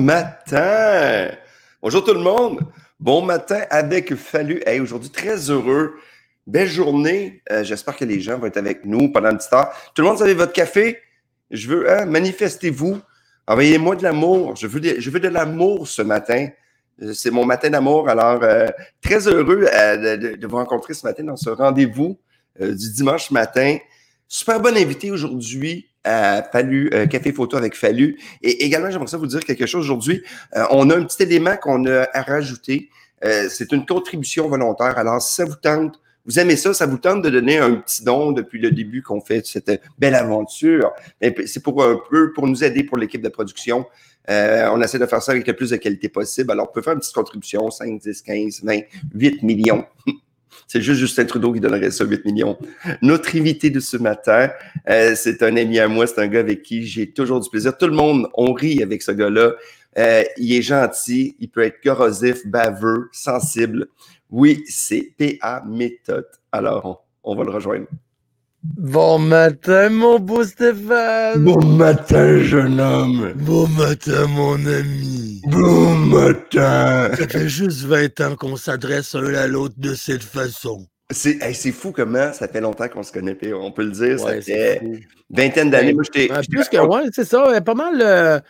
Matin! Bonjour tout le monde! Bon matin avec Fallu. Hey, aujourd'hui, très heureux. Belle journée. Euh, j'espère que les gens vont être avec nous pendant un petit temps. Tout le monde, vous avez votre café? Je veux, hein, manifestez-vous. Envoyez-moi de l'amour. Je veux de, l'amour ce matin. Euh, c'est mon matin d'amour. Alors, euh, très heureux de, de, vous rencontrer ce matin dans ce rendez-vous du dimanche matin. Super bon invité aujourd'hui à Fallu, euh, Café Photo avec Fallu. Et également, j'aimerais ça vous dire quelque chose aujourd'hui. Euh, on a un petit élément qu'on a à rajouter. Euh, c'est une contribution volontaire. Alors, si ça vous tente, vous aimez ça, ça vous tente de donner un petit don depuis le début qu'on fait cette belle aventure. C'est pour un peu pour nous aider pour l'équipe de production. on essaie de faire ça avec le plus de qualité possible. Alors, on peut faire une petite contribution, 5, 10, 15, 20, 8 millions. C'est juste Justin Trudeau qui donnerait ça 8 millions. Notre invité de ce matin, euh, c'est un ami à moi, c'est un gars avec qui j'ai toujours du plaisir. Tout le monde, on rit avec ce gars-là. Euh, il est gentil, il peut être corrosif, baveux, sensible. Oui, c'est PA Méthode. Alors, on va le rejoindre. Bon matin, mon beau Stéphane. Bon matin, jeune homme. Bon matin, mon ami. Bon matin. Ça fait juste 20 ans qu'on s'adresse l'un à l'autre de cette façon. C'est fou comment ça fait longtemps qu'on se connaît, on peut le dire. ça fait vingtaine d'années. Moi, j'étais. Plus que, ouais, c'est ça. Pas mal, euh,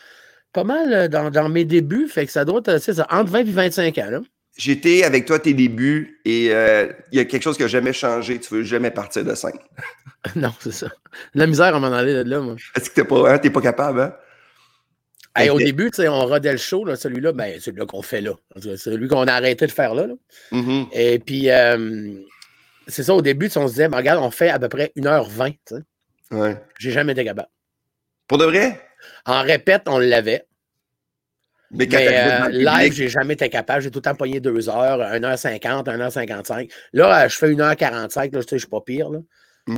pas mal euh, dans, dans, mes débuts. Fait que ça doit être, ça, entre 20 et 25 ans. Là. J'étais avec toi à tes débuts et euh, il y a quelque chose qui n'a jamais changé. Tu veux jamais partir de scène. non, c'est ça. La misère à m'en aller de là, moi. Est-ce que t'es pas, hein, pas capable, hein? au début, on rodait le show, celui-là, ben, celui-là qu'on fait là. Celui qu'on a arrêté de faire là. Mm-hmm. Et puis, euh, c'est ça, au début, on se disait, ben, regarde, on fait à peu près 1h20. Ouais. J'ai jamais été capable. Pour de vrai? En répète, on l'avait. Mais, quand euh, live, j'ai jamais été capable. J'ai tout le temps pogné 2 heures, 1h50, 1h55. Là, je fais 1h45. Là, je suis pas pire. Là.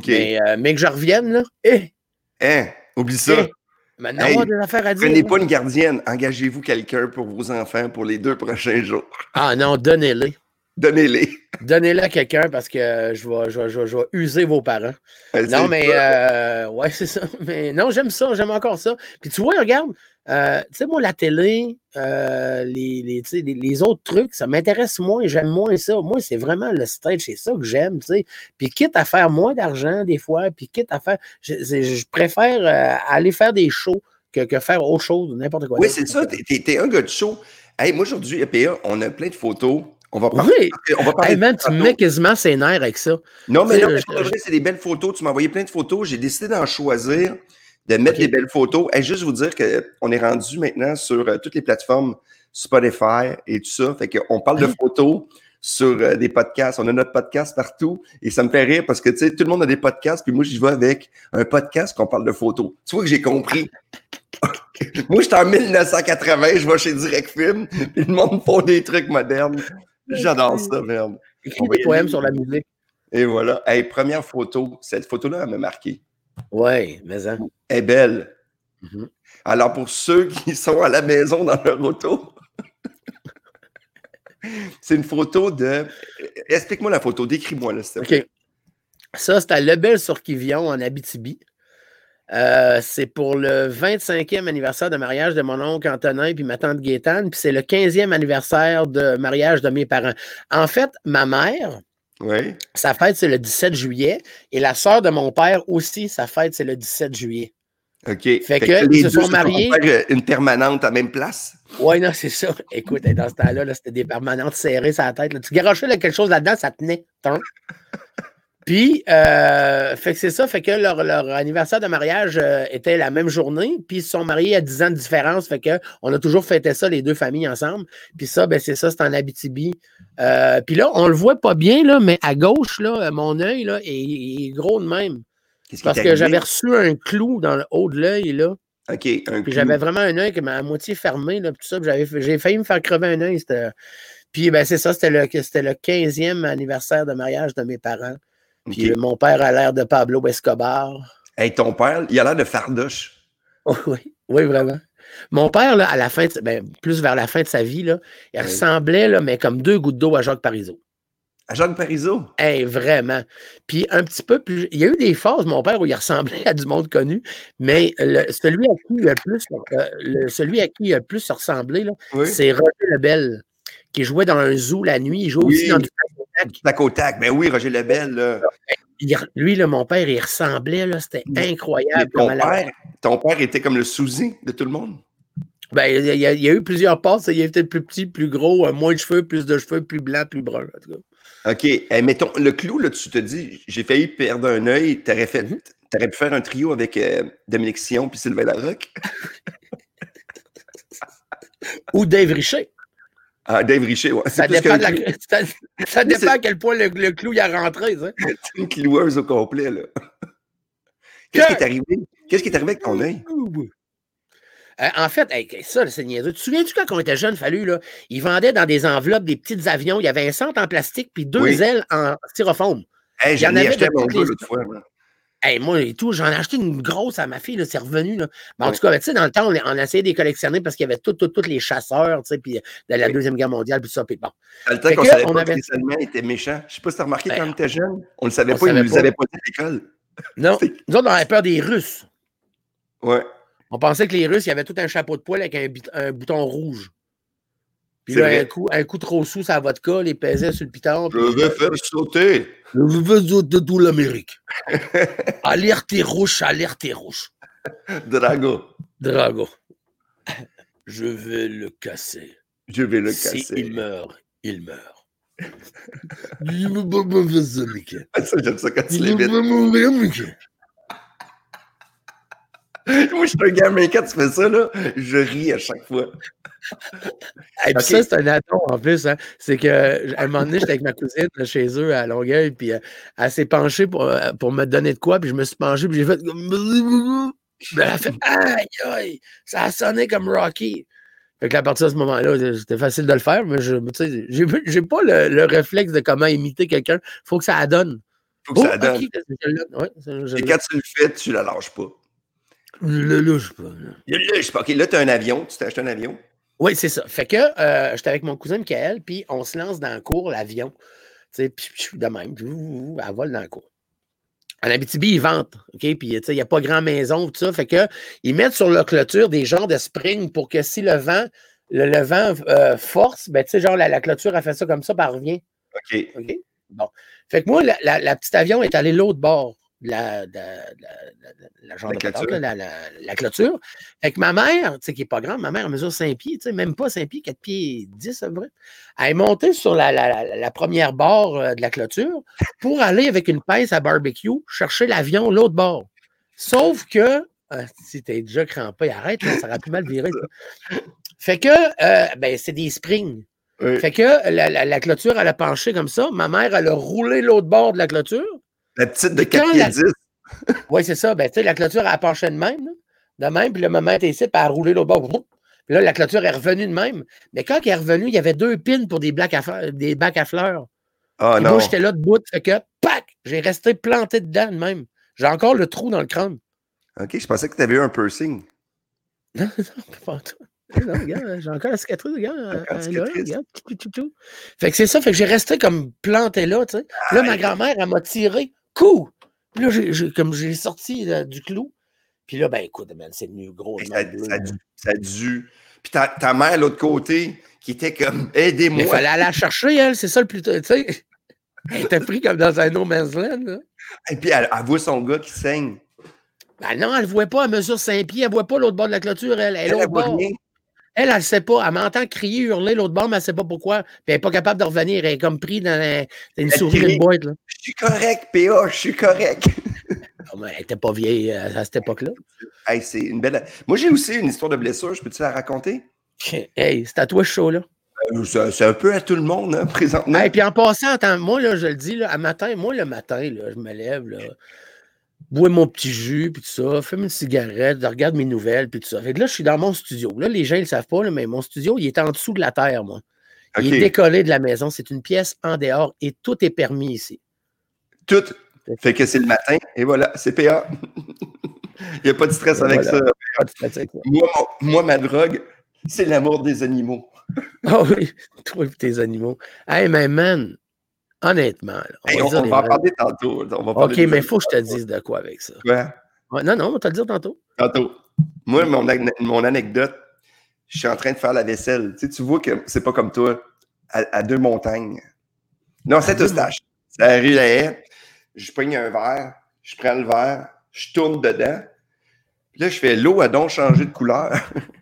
Mais, euh, mais, que je revienne, là, eh! Eh! Oublie ça! Eh! Maintenant, on a des affaires à dire. Prenez pas une gardienne. Engagez-vous quelqu'un pour vos enfants pour les deux prochains jours. Ah non, donnez-les. Donnez-les. Donnez-les à quelqu'un parce que je vais, je, je, je vais, user vos parents. non, mais euh, ouais, c'est ça. Mais non, j'aime ça, j'aime encore ça. Puis tu vois, regarde, euh, tu sais, moi, la télé, euh, les, les, les, autres trucs, ça m'intéresse moins, j'aime moins ça. Moi, c'est vraiment le stage, c'est ça que j'aime, tu sais. Puis quitte à faire moins d'argent des fois, puis quitte à faire. Je, je préfère euh, aller faire des shows que, que faire autre chose, n'importe quoi. Oui, c'est ça, t'es es, un gars de show. Hey, moi, aujourd'hui, EPA, on a plein de photos. On va parler. Oui. On va parler hey, man, tu me mets quasiment ses nerfs avec ça. Non, mais non, mais c'est des belles photos. Tu m'as envoyé plein de photos. J'ai décidé d'en choisir de mettre des belles photos. Et juste vous dire qu'on est rendu maintenant sur euh, toutes les plateformes Spotify et tout ça. Fait qu'on parle de photos sur euh, des podcasts. On a notre podcast partout et ça me fait rire parce que, tu sais, tout le monde a des podcasts, puis moi, j'y vais avec un podcast qu'on parle de photos. Tu vois que j'ai compris. moi, j'étais en 1980, je vais chez Direct Film, puis le monde font des trucs modernes. J'adore ça, merde. Écris des poèmes sur la musique. Et voilà. Hey, première photo. Cette photo-là, elle m'a marqué. Oui, mais hein. Elle est belle. Mm-hmm. Alors, pour ceux qui sont à la maison dans leur auto, c'est une photo de. Explique-moi la photo, décris-moi là, OK. Ça, c'est à Lebel-sur-Kivion, en Abitibi. Euh, c'est pour le 25e anniversaire de mariage de mon oncle Antonin puis ma tante Gaétane, puis c'est le 15e anniversaire de mariage de mes parents. En fait, ma mère, sa fête, c'est le 17 juillet. Et la sœur de mon père aussi, sa fête, c'est le 17 juillet. OK. Fait, que, ils se sont mariés. Une permanente à même place? Oui, non, c'est ça. Écoute, dans ce temps-là, c'était des permanentes serrées sur la tête. Tu garochais quelque chose là-dedans, ça tenait. Puis, euh, fait que c'est ça, fait que leur, anniversaire de mariage euh, était la même journée, puis ils se sont mariés à 10 ans de différence, fait que on a toujours fêté ça, les deux familles ensemble. Puis ça, ben c'est ça, c'est en Abitibi. Euh, puis là, on le voit pas bien, là, mais à gauche, là, mon œil là, est, gros de même. Parce que j'avais reçu un clou dans le haut de l'œil, là. OK, un Puis j'avais vraiment un œil qui m'a à moitié fermé, là, tout ça. J'ai failli me faire crever un œil. Puis ben, c'est ça, c'était le, le 15e anniversaire de mariage de mes parents. Puis mon père a l'air de Pablo Escobar. Hey, ton père, il a l'air de Fardoche. oui, oui, vraiment. Mon père, là, à la fin, ben, plus vers la fin de sa vie, là, il ressemblait, là, mais comme deux gouttes d'eau à Jacques Parizeau. À Jacques Parizeau? Hey, vraiment. Puis un petit peu plus. Il y a eu des phases, mon père, où il ressemblait à du monde connu, mais celui, à qui il a plus, euh, celui à qui il a plus ressemblé, c'est Roger Lebel, qui jouait dans un zoo la nuit. Il jouait aussi dans du tac au tac. Ben oui, Roger Lebel. Là. lui, là, mon père, il ressemblait, c'était incroyable. Ton père, ton père était comme le sousi de tout le monde? Ben, il y, a, eu plusieurs passes. Il était plus petit, plus gros, euh, moins de cheveux, plus de cheveux, plus blanc, plus brun. En tout cas. OK. Eh, mettons, le clou, là, tu te dis, j'ai failli perdre un œil, t'aurais fait. Mhm. T'aurais pu faire un trio avec euh, Dominique Sion puis Sylvain Larocque. Ou Dave Richer. Ah, Dave Richer, ouais. Ça dépend, ça, dépend à quel point le, clou y a rentré. C'est une cloueuse au complet, là. Qu'est-ce qui est arrivé? Qu'est-ce qui est arrivé avec ton œil? Euh, en fait, ça, c'est niaiseux. Tu te souviens-tu quand on était jeune, Fallu, là, ils vendaient dans des enveloppes des petits avions. Il y avait un centre en plastique puis deux ailes en styrofoam. Hey, j'en ai acheté mon gars l'autre fois. moi et tout, j'en ai acheté une grosse à ma fille, c'est revenu. Là. Mais en tout cas, tu sais, dans le temps, on, on essayait de les collectionner parce qu'il y avait tous les chasseurs, tu sais, puis de la Deuxième Guerre mondiale, puis ça, puis bon. Dans le temps qu'on savait pas que les Allemands étaient méchants. Je sais pas si tu as remarqué quand on était jeune, on ne le savait pas, ils ne nous avaient pas dit à l'école. Non, nous autres, on avait peur des Russes. Ouais. On pensait que les Russes, il y avait tout un chapeau de poil avec un, bouton rouge. Puis là, un coup, un coup trop sous à vodka, les pesait sur le piton. Je vais faire sauter. Je veux sauter tout l'Amérique. alerte rouge, alerte rouge. Drago. Drago. Je vais le casser. Je vais le casser. Si il meurt, il meurt. il me va ah, Ça, j'aime ça quand tu mourir, Moi, je suis un gamin, quand tu fais ça, là, je ris à chaque fois. Et puis ça, c'est un aton en plus. Hein. C'est qu'à un moment donné, j'étais avec ma cousine chez eux à Longueuil, puis euh, elle s'est penchée pour, euh, pour me donner de quoi, puis je me suis penché, puis j'ai fait. Elle a fait Aïe, aïe, ça a sonné comme Rocky. Fait que à partir de ce moment-là, c'était facile de le faire, mais je j'ai pas le, réflexe de comment imiter quelqu'un. Il faut que ça donne. Faut que ça oh, donne. Et quand tu le fais, tu la lâches pas. Le lâche pas. Le lâche pas. OK, là, tu as un avion. Tu t'es acheté un avion. Oui, c'est ça. Fait que euh, j'étais avec mon cousin Michael, puis on se lance dans le cours, l'avion. Tu sais, puis de même, elle vole dans le cours. En Abitibi, ils vendent, OK? Puis, tu sais, il n'y a pas grand maison, tout ça. Fait que ils mettent sur leur clôture des genres de spring pour que si le vent, le, vent euh, force, ben, tu sais, genre, la, clôture, a fait ça comme ça, puis elle revient. OK. OK? Bon. Fait que moi, la, la petite avion est allée l'autre bord la, la, clôture. La, clôture. Fait que ma mère, tu sais, qui n'est pas grande, ma mère mesure 5 pieds, tu sais, même pas 5 pieds, 4 pieds 10 à peu près. Elle est montée sur la, première barre euh, de la clôture pour aller avec une pince à barbecue chercher l'avion l'autre bord. Sauf que, euh, si t'es déjà crampé, arrête, ça aurait pu mal virer. Fait que, euh, ben, c'est des springs. Fait que la, clôture, elle a penché comme ça. Ma mère, elle a roulé l'autre bord de la clôture. La petite de 4 pieds 10. oui, c'est ça. Ben, tu sais, la clôture, a penché de même. De même, puis le moment était ici, puis elle a roulé l'autre bord. Puis là, la clôture est revenue de même. Mais quand elle est revenue, il y avait deux pins pour des, à des bacs à fleurs. Ah non. Moi, j'étais là debout, fait que, pac, j'ai resté planté dedans de même. J'ai encore le trou dans le crâne. OK, je pensais que tu avais eu un piercing. Non, non, pas tout. j'ai encore la cicatrice, regarde. regarde, Fait que c'est ça, fait que j'ai resté comme planté là, tu sais. Là, ma grand-mère, elle m'a tiré coup! Puis là, comme j'ai sorti du clou. Puis là, ben écoute, c'est venu gros. Ça, ça, ça, a dû. Puis ta, ta mère, l'autre côté, qui était comme aidez-moi. Il fallait aller la chercher, elle, c'est ça le plus. Tu sais, elle était pris comme dans un no man's land. Et puis elle, voit son gars qui saigne. Ben non, elle ne voit pas, elle mesure 5 pieds, elle ne voit pas l'autre bord de la clôture, elle, elle, elle, bord. Elle, elle ne sait pas. Elle m'entend crier, hurler l'autre bord, mais elle ne sait pas pourquoi. Puis elle n'est pas capable de revenir. Elle est comme prise dans, une souris de boîte. Là. Je suis correct, PA, je suis correct. Ah, elle n'était pas vieille euh, à cette époque-là. Hey, c'est une belle. Moi, j'ai aussi une histoire de blessure. Je peux-tu la raconter? Hey, c'est à toi chaud, là. Euh, c'est un peu à tout le monde, hein, présentement. Et puis en passant, attends, moi, là, je le dis, là, à matin, moi, le matin, là, je me lève, là, bois mon petit jus, puis tout ça, fume une cigarette, regarde mes nouvelles, puis tout ça. Fait que là, je suis dans mon studio. Là, les gens, ils ne savent pas, mais mon studio, il est en dessous de la terre, moi. Il est décollé de la maison. C'est une pièce en dehors et tout est permis ici. Tout. Fait que c'est le matin et voilà, c'est PA. il n'y a pas de stress avec ça. Moi, moi, ma drogue, c'est l'amour des animaux. Ah oui, toi et tes animaux. Hey, mais man, Honnêtement. là, Hey, va on, va en parler tantôt. On va parler OK, mais il faut que je te dise de quoi avec ça. Ouais, non, non, on va te le dire tantôt. Tantôt. Moi, mon, mon anecdote, je suis en train de faire la vaisselle. Tu, sais, tu vois que c'est pas comme toi, à, à deux montagnes. Non, c'est Eustache. Ça arrive la haie, je pogne un verre, je prends le verre, je tourne dedans. Puis là, je fais l'eau a donc changé de couleur.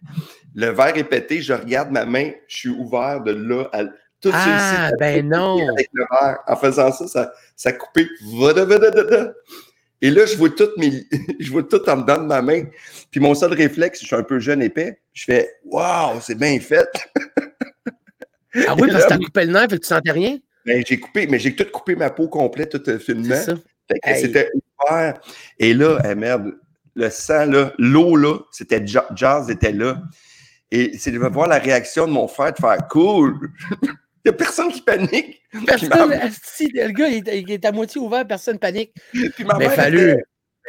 le verre est pété, je regarde ma main, je suis ouvert de là à tout Ah, a ben non. Avec le verre. En faisant ça, ça, ça a coupé. Vadadadadada. Et là, je vois tout mes, je vois tout en dedans de ma main. Puis mon seul réflexe, je suis un peu jeune épais, je fais Waouh, c'est bien fait. Ah oui, Et parce que t'as coupé le nerf et que tu sentais rien? Ben, j'ai coupé, mais j'ai tout coupé ma peau complète, tout le finement. Hey. c'était ouvert. Et là, eh, merde, le sang, là, l'eau, là, c'était Ja- Jazz était là. Et c'est de voir la réaction de mon frère, de faire cool. Il n'y a personne qui panique. Personne, ma- asti, le gars, il est, il est à moitié ouvert, personne panique. Puis ma Mais mère fallu. était,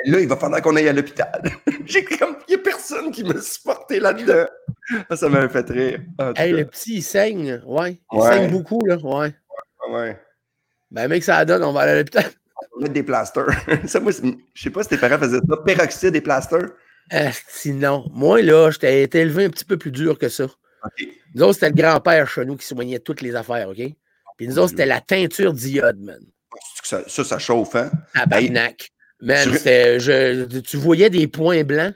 Là, il va falloir qu'on aille à l'hôpital. J'ai comme, il n'y a personne qui m'a supporté là-dedans. Ah, ça m'a fait rire. Hey, le petit, il saigne. Ouais. Il Ouais. saigne beaucoup, là. Ouais. Ouais. Ben, mec, ça donne, on va aller à l'hôpital. On va mettre des plasters. ça, moi, je sais pas si tes parents faisaient ça. Peroxyde et plasters. Asti, non. Moi, là, j'étais été élevé un petit peu plus dur que ça. OK. Nous autres, c'était le grand-père chez nous qui soignait toutes les affaires, OK? Puis nous autres, c'était la teinture d'iode, man. Ça, ça, ça chauffe, hein? Tabarnak. Man, tu- je- tu voyais des points blancs.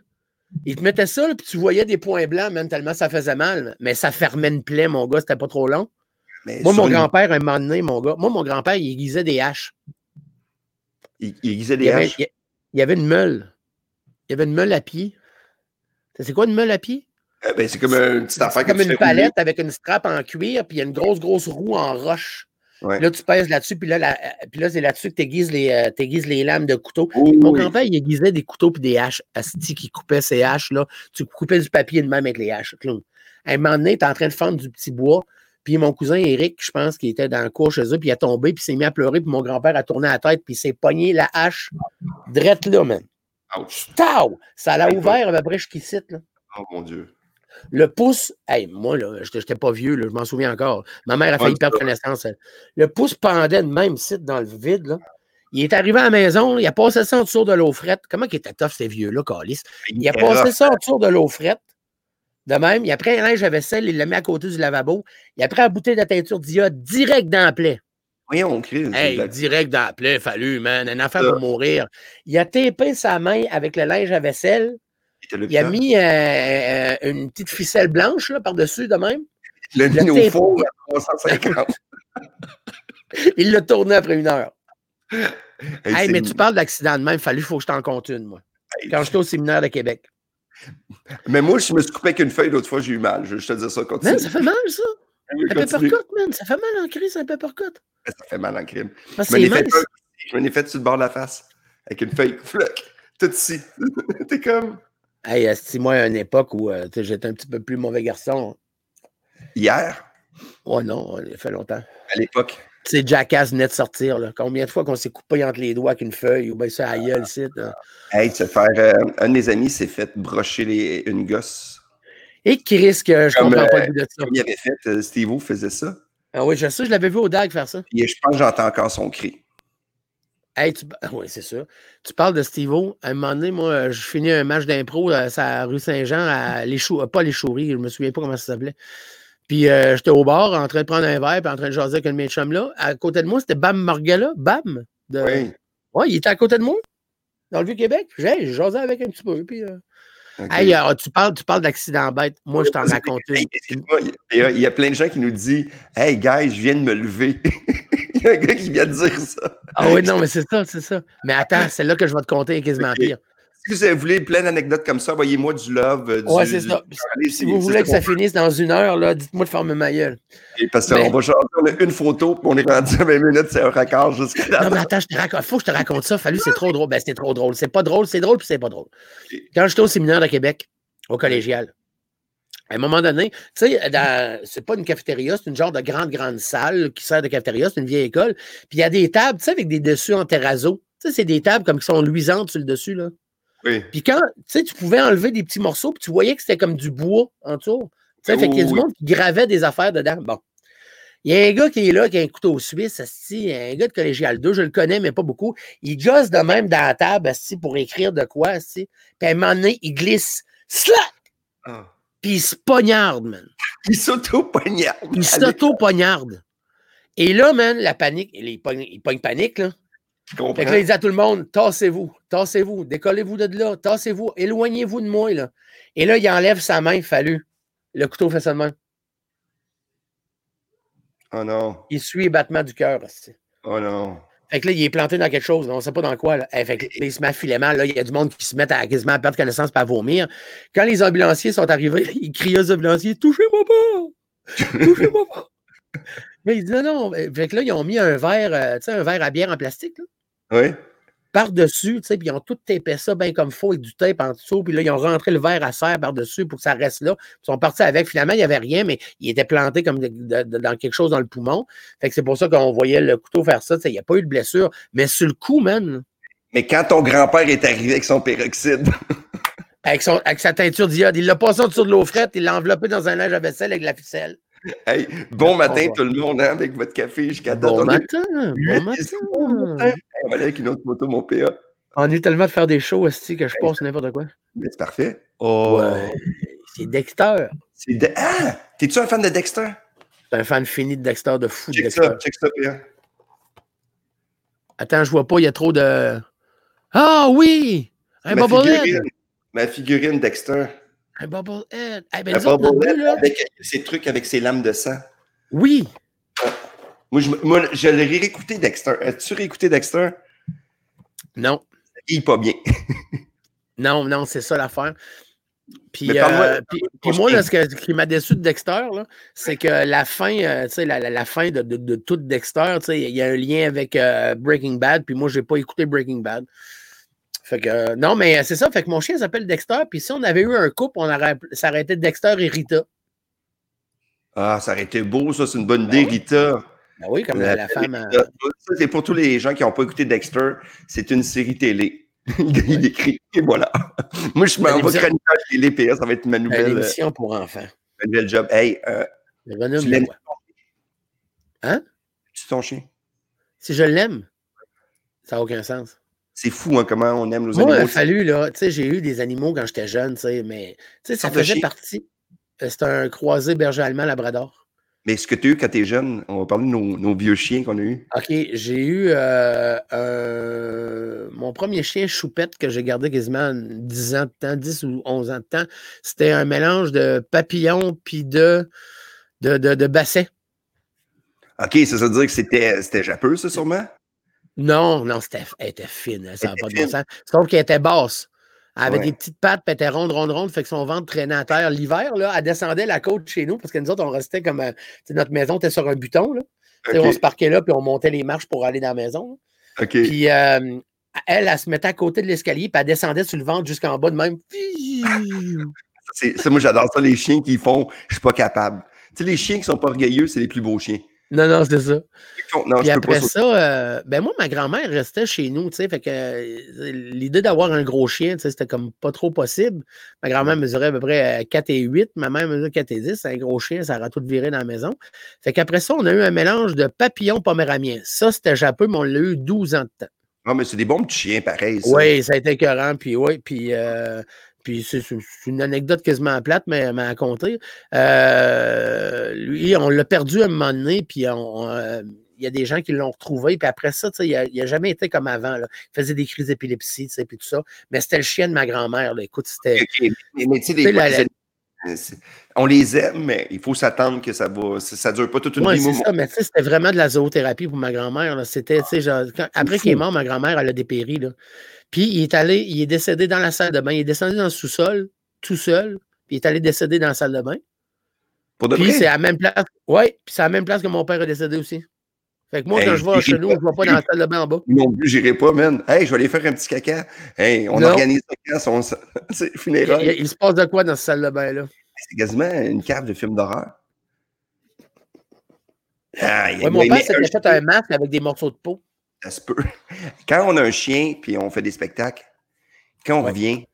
Ils te mettaient ça, là, puis tu voyais des points blancs, même tellement ça faisait mal. Mais ça fermait une plaie, mon gars, c'était pas trop long. Mais Moi, mon une- grand-père, un moment donné, mon gars, moi, mon grand-père, il aiguisait des haches. Il, il aiguisait des avait, haches? il il y avait une meule. Il y avait une meule à pied. C'est quoi une meule à pied? Eh ben, c'est comme une petite affaire C'est comme une rouler. palette avec une strap en cuir, puis il y a une grosse, grosse roue en roche. Ouais. Là, tu pèses là-dessus, puis là, la- puis là c'est là-dessus que tu aiguises les, euh, les lames de couteau. Oui, Mon oui. grand-père, il aiguisait des couteaux puis des haches. Asti qui coupait ces haches-là. Tu coupais du papier de même avec les haches. Clown. À un moment donné, tu en train de fendre du petit bois. Puis mon cousin Eric, je pense, qui était dans le cours chez eux, puis il a tombé, puis il s'est mis à pleurer, puis mon grand-père a tourné la tête, puis il s'est pogné la hache drette là, man. Ouch. Tau! Ça l'a ouvert à peu près jusqu'ici, là. Oh mon Dieu. Le pouce, hey, moi, là, j'étais j'étais pas vieux, là, je m'en souviens encore. Ma mère a failli perdre connaissance. elle. Le pouce pendait de même site dans le vide. Là. Il est arrivé à la maison, il a passé ça en dessous de l'eau frette. Comment qu'il était tough, ces vieux-là, Calis? Il a passé ça en dessous de l'eau frette. De même, il a pris un linge à vaisselle, il l'a mis à côté du lavabo. Il a pris la bouteille de teinture d'iode direct dans la plaie. Voyons, Chris. Hey, la- direct dans la plaie, fallu, man. Un enfant pour mourir. Il a tapé sa main avec le linge à vaisselle. Il a mis euh, euh, une petite ficelle blanche par-dessus de même. le le mis au four à 350. Il l'a tourné après une heure. Hey, mais tu parles d'accident de même, fallu, faut que je t'en compte une, moi. Hey, Quand j'étais au séminaire de Québec. Mais moi, je me suis coupé avec une feuille l'autre fois, j'ai eu mal. Je, je te dis ça, continue. Man, ça fait mal, ça. Oui, Un man. Ça fait mal en crise, un peppercut. Ça fait mal en crime. Parce Je me fait, je me l'ai fait sur le bord de la face. Avec une feuille, floc, tout ici. T'es comme. Hey, c'est moi à une époque où euh, j'étais un petit peu plus mauvais garçon. Hier, Oh non, il fait longtemps. à l'époque. Tu sais, Jackass venait de sortir. Là. Combien de fois qu'on s'est coupé entre les doigts avec une feuille ou bien ça gueule, ici, là. Hey, tu sais faire. euh, un de mes amis s'est fait brocher les, une gosse. Et qui risque, euh, je Comme, comprends pas euh, le goût de ça. Comme il avait fait, euh, Steve-O faisait ça. Ah oui, je sais, je l'avais vu au DAG faire ça. Et je pense que j'entends encore son cri. Hey, tu... Oui, c'est ça. Tu parles de Steve-O. À un moment donné, moi, euh, je finis un match d'impro à la rue Saint-Jean, à les Chou- euh, pas les Chouris, je me souviens pas comment ça s'appelait. Puis euh, j'étais au bar en train de prendre un verre puis en train de jaser avec un de mes chums là. À côté de moi, c'était Bam Margala. Bam. De... Oui. Ouais, il était à côté de moi, dans le Vieux-Québec. J'ai jasé avec un petit peu. Puis, euh, Hey, euh, tu parles, tu parles d'accident bête. Moi, je t'en raconte une. Il y, a, plein de gens qui nous disent Hey, guys, je viens de me lever. il y a un gars qui vient de dire ça. Ah oui, non, mais c'est ça, c'est ça. Mais attends, celle-là que je vais te conter est quasiment Ok. pire. Si vous voulez plein d'anecdotes comme ça, envoyez-moi du love. euh, Du, Ouais, c'est du- ça. Allez, Si vous voulez que ça finisse dans une heure, là, dites-moi de fermer ma gueule. Et Parce Mais- qu'on va changer, on a une photo, puis on est rendu à 20 minutes, c'est un raccord jusqu'à Non, mais attends, je te raconte. Faut que je te raconte ça. Fallu, c'est trop drôle. Ben, c'est trop drôle. C'est pas drôle, c'est drôle, puis c'est pas drôle. Quand j'étais au séminaire de Québec, au collégial, à un moment donné, tu sais, c'est pas une cafétéria, c'est une genre de grande, grande salle qui sert de cafétéria, c'est une vieille école. Puis il y a des tables, tu sais, avec des dessus en terrazzo. Tu sais, c'est des tables comme qui sont luisantes sur le dessus, là. Oui. Puis quand, tu sais, tu pouvais enlever des petits morceaux, puis tu voyais que c'était comme du bois en dessous. Tu sais, fait qu'il y a du oui. monde qui gravait des affaires dedans. Bon. Il y a un gars qui est là, qui a un couteau suisse, asti, un gars de collégial 2, je le connais, mais pas beaucoup. Il gosse de même dans la table asti, pour écrire de quoi. Asti. Puis à un moment donné, il glisse. Slack! Ah. Puis il se poignarde, man. Il s'auto-poignarde. Il s'auto-poignarde. Et là, man, la panique, il pogne, il pogne panique, là. Je comprends. Fait que là, il dit à tout le monde, tassez-vous, tassez-vous, décollez-vous de là, tassez-vous, éloignez-vous de moi, là. Et là, il enlève sa main, fallu. Le couteau fait même. Oh non. Il suit les battements du cœur. Oh non. Fait que là, il est planté dans quelque chose, on ne sait pas dans quoi. Là. Eh, fait que là, il se met à filer mal. Là, il y a du monde qui se met à quasiment à perdre connaissance et à vomir. Quand les ambulanciers sont arrivés, ils crient aux ambulanciers Touchez-moi pas! Touchez-moi pas! Mais il dit non, non. Fait que là, ils ont mis un verre, euh, tu sais, un verre à bière en plastique, là, Oui. par-dessus, tu sais, puis ils ont tout tapé ça bien comme faux avec du tape en dessous, puis là, ils ont rentré le verre à serre par-dessus pour que ça reste là. Ils sont partis avec. Finalement, il n'y avait rien, mais il était planté comme de- de- de- dans quelque chose dans le poumon. Fait que c'est pour ça qu'on voyait le couteau faire ça. tu sais, Il n'y a pas eu de blessure. Mais sur le coup, man, Mais quand ton grand-père est arrivé avec son peroxyde, avec, son, avec sa teinture d'iode, il l'a passé en dessous de l'eau frette, il l'a enveloppé dans un linge à vaisselle avec la ficelle. hey, bon matin revoir. tout le monde, hein, avec votre café jusqu'à Bon matin, bon matin. Hey, On va aller avec une autre moto, mon PA. On est tellement de faire des shows aussi que je passe n'importe quoi? Mais c'est parfait. Oh. Ouais. C'est Dexter. C'est de- Ah! T'es-tu un fan de Dexter? C'est un fan fini de Dexter, de fou de Check Dexter. ça, check ça, PA. Attends, je vois pas, il y a trop de. Ah oui! Un Ma figurine, ma figurine Dexter. Un Bubblehead! Eh ben, Un Bubblehead avec ses trucs avec ses lames de sang. Oui! Moi, je, me- moi, je l'ai réécouté Dexter. As-tu réécouté Dexter? Non, Il pas bien. non, non, c'est ça l'affaire. Puis, euh, puis- puis moi, là, ce, que- ce qui m'a déçu de Dexter, c'est que la fin, euh, la, la- la fin de, de, de tout Dexter, il y a un lien avec euh, Breaking Bad, puis moi, j'ai pas écouté Breaking Bad. Fait que, non, mais c'est ça, fait que mon chien s'appelle Dexter, puis si on avait eu un couple, on aurait, ça aurait été Dexter et Rita. Ah, ça aurait été beau, ça. C'est une bonne idée, Ben oui. Rita. Ben oui, comme la, la femme. euh, Ça, c'est pour tous les gens qui n'ont pas écouté Dexter. C'est une série télé. Il écrit, et voilà. Moi, je m'en vais chroniqueur télé, PA. Ça va être ma nouvelle, euh, émission pour enfants. ma nouvelle job. Hey, euh, Le bonhomme tu l'aimes? Hein? tu ton chien? Si je l'aime, ça n'a aucun sens. C'est fou, hein, comment on aime nos Moi, il a animaux. fallu, là, tu sais, j'ai eu des animaux quand j'étais jeune, tu sais, mais tu sais, ça faisait partie. Euh, C'est un croisé berger allemand labrador. Mais ce que tu as eu quand tu es jeune, on va parler de nos, nos vieux chiens qu'on a eus. OK, j'ai eu euh, un- mon premier chien choupette que j'ai gardé quasiment 10 ans de temps, 10 ou 11 ans de temps. C'était un mélange de papillon puis de, de, de, de basset. OK, ça veut dire que c'était, c'était japeux, ça, sûrement? Non, non, c'était, elle était fine, hein, ça n'a pas de bon sens. Sauf qu'elle était basse. Elle avait Ouais. des petites pattes, puis elle était ronde, ronde, ronde, fait que son ventre traînait à terre. L'hiver, là, elle descendait la côte chez nous, parce que nous autres, on restait comme. euh, notre maison était sur un buton, là. On se parquait là, puis on montait les marches pour aller dans la maison. Puis euh, elle, elle se mettait à côté de l'escalier, puis elle descendait sur le ventre jusqu'en bas de même. C'est, moi, j'adore ça, les chiens qui font « je suis pas capable ». Tu sais, les chiens qui sont pas orgueilleux, c'est les plus beaux chiens. Non, non, c'est ça. Non, Puis pas après ça, euh, ben moi, ma grand-mère restait chez nous, tu sais, fait que euh, l'idée d'avoir un gros chien, tu sais, c'était comme pas trop possible. Ma grand-mère mesurait à peu près euh, 4 et 8, ma mère mesurait 4 et 10, un gros chien, ça aurait tout viré dans la maison. Fait qu'après ça, on a eu un mélange de papillon poméramien. Ça, c'était japeux, mais on l'a eu 12 ans de temps. Non, mais c'est des bons petits chiens, pareil. ça. Oui, ça a été écœurant, puis oui, puis... euh, puis c'est une anecdote quasiment plate, mais, mais à compter. Euh, lui, on l'a perdu à un moment donné, puis on, euh, il y a des gens qui l'ont retrouvé. Puis après ça, tu sais, il n'a jamais été comme avant. Là. Il faisait des crises d'épilepsie, tu sais, puis tout ça. Mais c'était le chien de ma grand-mère. Écoute, c'était. Mais, tu sais, des fois, la- les on les aime, mais il faut s'attendre que ça va. Ça, ça dure pas toute une Ouais, vie. c'est ça, mais c'était vraiment de la zoothérapie pour ma grand-mère. C'était, quand- après qu'il est mort, ma grand-mère, elle a dépéri. Là. Puis il est allé, il est décédé dans la salle de bain. Il est descendu dans le sous-sol, tout seul. Puis il est allé décéder dans la salle de bain. Pour de Puis c'est à la même place. Oui, puis c'est à la même place que mon père est décédé aussi. Fait que moi, Hey, quand je vais chez nous, je ne vais pas dans la salle de bain en bas. Non plus, j'irai pas, man. Hey, je vais aller faire un petit caca. Hey, on Non. organise ça quand son c'est Il, il- se passe de quoi dans cette salle de bain-là? C'est quasiment une cave de film d'horreur. Ah, Ouais, mon père s'était fait un masque avec des morceaux de peau. Ça se peut. Quand on a un chien puis on fait des spectacles, quand on Ouais. revient,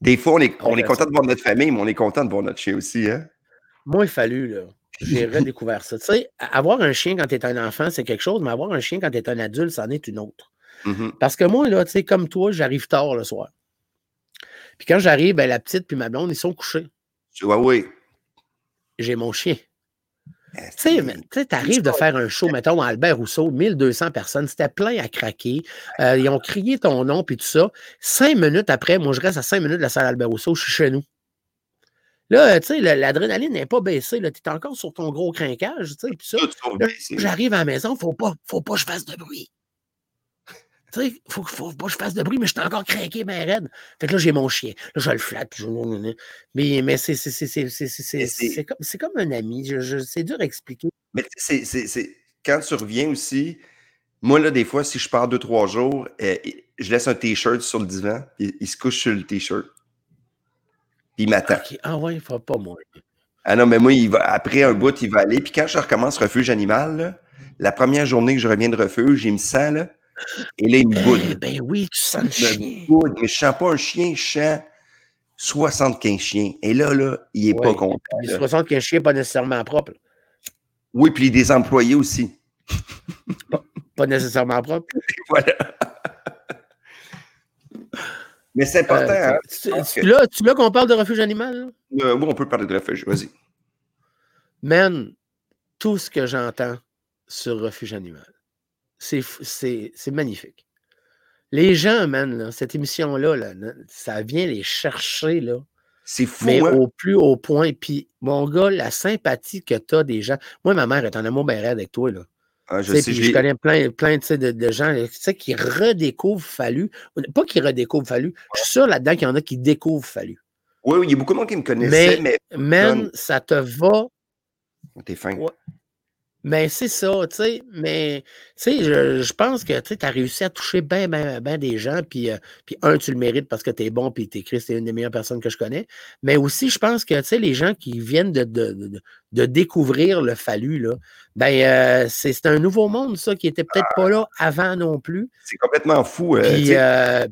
des fois, on est, On content de voir notre famille, mais on est content de voir notre chien aussi. Hein? Moi, il fallu, là. J'ai redécouvert ça. Tu sais, avoir un chien quand tu es un enfant, c'est quelque chose, mais avoir un chien quand tu es un adulte, c'en est une autre. Mhm. Parce que moi, là, tu sais, comme toi, j'arrive tard le soir. Puis quand j'arrive, ben, la petite puis ma blonde, ils sont couchés. Ouais, oui. J'ai mon chien. Ah, Tu sais, tu t'arrives de faire un show, mettons, à Albert Rousseau, 1200 personnes, c'était plein à craquer. Euh, ils ont crié ton nom, puis tout ça. Cinq minutes après, moi, je reste à cinq minutes de la salle Albert Rousseau, je suis chez nous. Là, tu sais, l'adrénaline n'est pas baissée. Tu es encore sur ton gros crinquage, tu sais. J'arrive à la maison, faut pas, faut pas que je fasse de bruit. Tu sais, faut, faut pas que je fasse de bruit, mais je suis encore craqué, ben raide. Fait que là, j'ai mon chien. Là, je le flatte. je- Mais, mais c'est comme, comme un ami. Je- je- c'est dur à expliquer. Mais tu sais, quand tu reviens aussi, moi, là, des fois, si je pars deux, trois jours, euh, je laisse un T-shirt sur le divan, il, il se couche sur le T-shirt. Il m'attend. Ok, Ah ouais, il faut pas moi. Ah non, mais moi, il va, après un bout, il va aller. Puis quand je recommence refuge animal, là, la première journée que je reviens de refuge, il me sent, là, et là, il me Eh boude. ben oui, tu sens le chien. boude. Mais je sens pas un chien, je sens 75 chiens. Et là, là, il est Ouais. pas content. Les là. 75 chiens, pas nécessairement propres. Oui, puis des employés aussi. Pas nécessairement propres. Voilà. Mais c'est important, Euh, hein? tu, pense tu- que- là, tu là qu'on parle de refuge animal? Euh, oui, on peut parler de refuge, vas-y. Man, tout ce que j'entends sur refuge animal, c'est f- c'est c'est magnifique. Les gens, man, là, cette émission-là, là, ça vient les chercher, là, C'est fou, mais hein? au plus haut point. Puis, mon gars, la sympathie que tu as des gens. Moi, ma mère est en amour bien raide avec toi, là. Ah, je sais, je connais plein, plein de, de gens qui redécouvrent Fallu. Pas qui redécouvrent Fallu. Je suis sûr là-dedans qu'il y en a qui découvrent Fallu. Oui, oui, il y a beaucoup de monde qui me connaissait, mais, Man, Donne. ça te va t'es fin. Ouais. Mais c'est ça, tu sais. Mais, tu sais, je, je pense que tu as réussi à toucher bien, bien, bien des gens. Puis, euh, puis, un, tu le mérites parce que tu es bon, puis tu Chris, c'est une des meilleures personnes que je connais. Mais aussi, je pense que, tu sais, les gens qui viennent de, de, de- de découvrir le fallu, là, ben, euh, c'est un nouveau monde, ça, qui était peut-être pas là avant non plus. C'est complètement fou. euh, tu Puis, euh,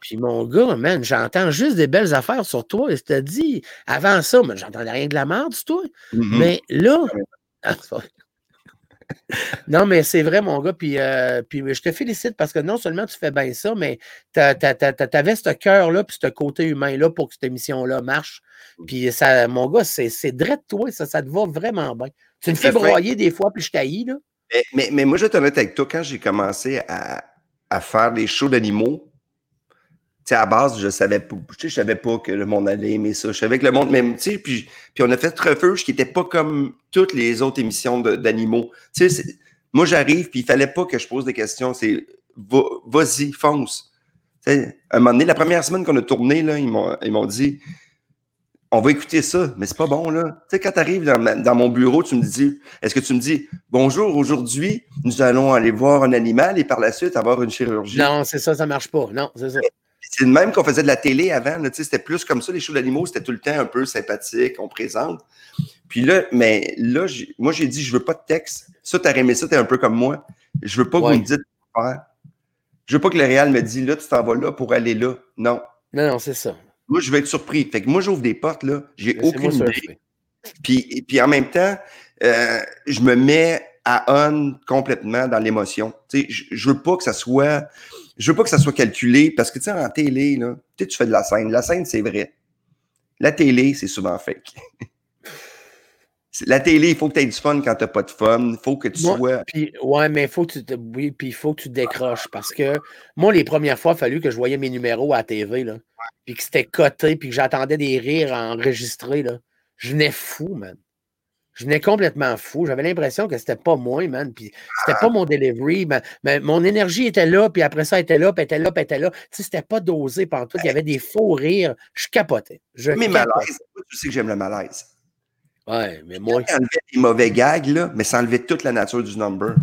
puis mon gars, man, j'entends juste des belles affaires sur toi. Et je te dis, avant ça, j'entendais rien de la merde sur toi. Mhm. Mais là. Ah, c'est pas vrai. Non, mais c'est vrai, mon gars. Puis, euh, puis je te félicite parce que non seulement tu fais bien ça, mais tu avais ce cœur-là, puis ce côté humain-là pour que cette émission-là marche. Puis, ça, mon gars, c'est de toi, ça, ça te va vraiment bien. Tu me fais broyer des fois, puis je t'haïs, là. Mais, mais, mais moi, je vais être honnête avec toi, quand j'ai commencé à, à faire des shows d'animaux, sais, à base, je savais pas, je savais pas que le monde allait aimer ça. Je savais que le monde même, tu sais, puis, puis on a fait Refuge qui était pas comme toutes les autres émissions d'animaux. Tu sais, moi, j'arrive, puis il fallait pas que je pose des questions. C'est, va- vas-y, fonce. À un moment donné, la première semaine qu'on a tourné, là, ils m'ont, dit, on va écouter ça, mais c'est pas bon, là. Quand tu arrives dans, dans mon bureau, tu me dis, est-ce que tu me dis, bonjour, aujourd'hui, nous allons aller voir un animal et par la suite avoir une chirurgie? Non, c'est ça, ça marche pas. Non, c'est ça. C'est le même qu'on faisait de la télé avant, c'était plus comme ça, les shows d'animaux, c'était tout le temps un peu sympathique, on présente. Puis là, mais là, moi, j'ai dit, je veux pas de texte. Ça, t'as aimé ça, t'es un peu comme moi. Je veux pas que vous me dites faire. Je veux pas que le Réal me dise, là, tu t'en vas là pour aller là. Non. Non, non, c'est ça. Moi, je vais être surpris. Fait que moi, j'ouvre des portes, là. J'ai aucune idée. Puis, puis en même temps, euh, je me mets à on complètement dans l'émotion. Je, je veux pas que ça soit, je veux pas que ça soit calculé parce que tu sais, en télé, là, tu tu fais de la scène. La scène, c'est vrai. La télé, c'est souvent fake. La télé, il faut que tu aies du fun quand tu pas de fun. Il faut que tu Moi, sois. Puis, ouais, mais faut que tu te- oui, puis il faut que tu décroches parce que moi, les premières fois, il a fallu que je voyais mes numéros à la TV, là, puis que c'était coté, puis que j'attendais des rires enregistrés, là. Je venais fou, man. Je venais complètement fou. J'avais l'impression que c'était pas moi, man. Puis c'était pas mon delivery. ma- ma- mon énergie était là, puis après ça, elle était là, puis elle était là, puis elle était là. Tu sais, c'était pas dosé pendant tout. Il y avait des faux rires. Je capotais. Je Mais capotais. malaise, tu sais que j'aime le malaise. Ouais, mais moi, Moi, enlevait des mauvais gags, là, mais ça enlevait toute la nature du number.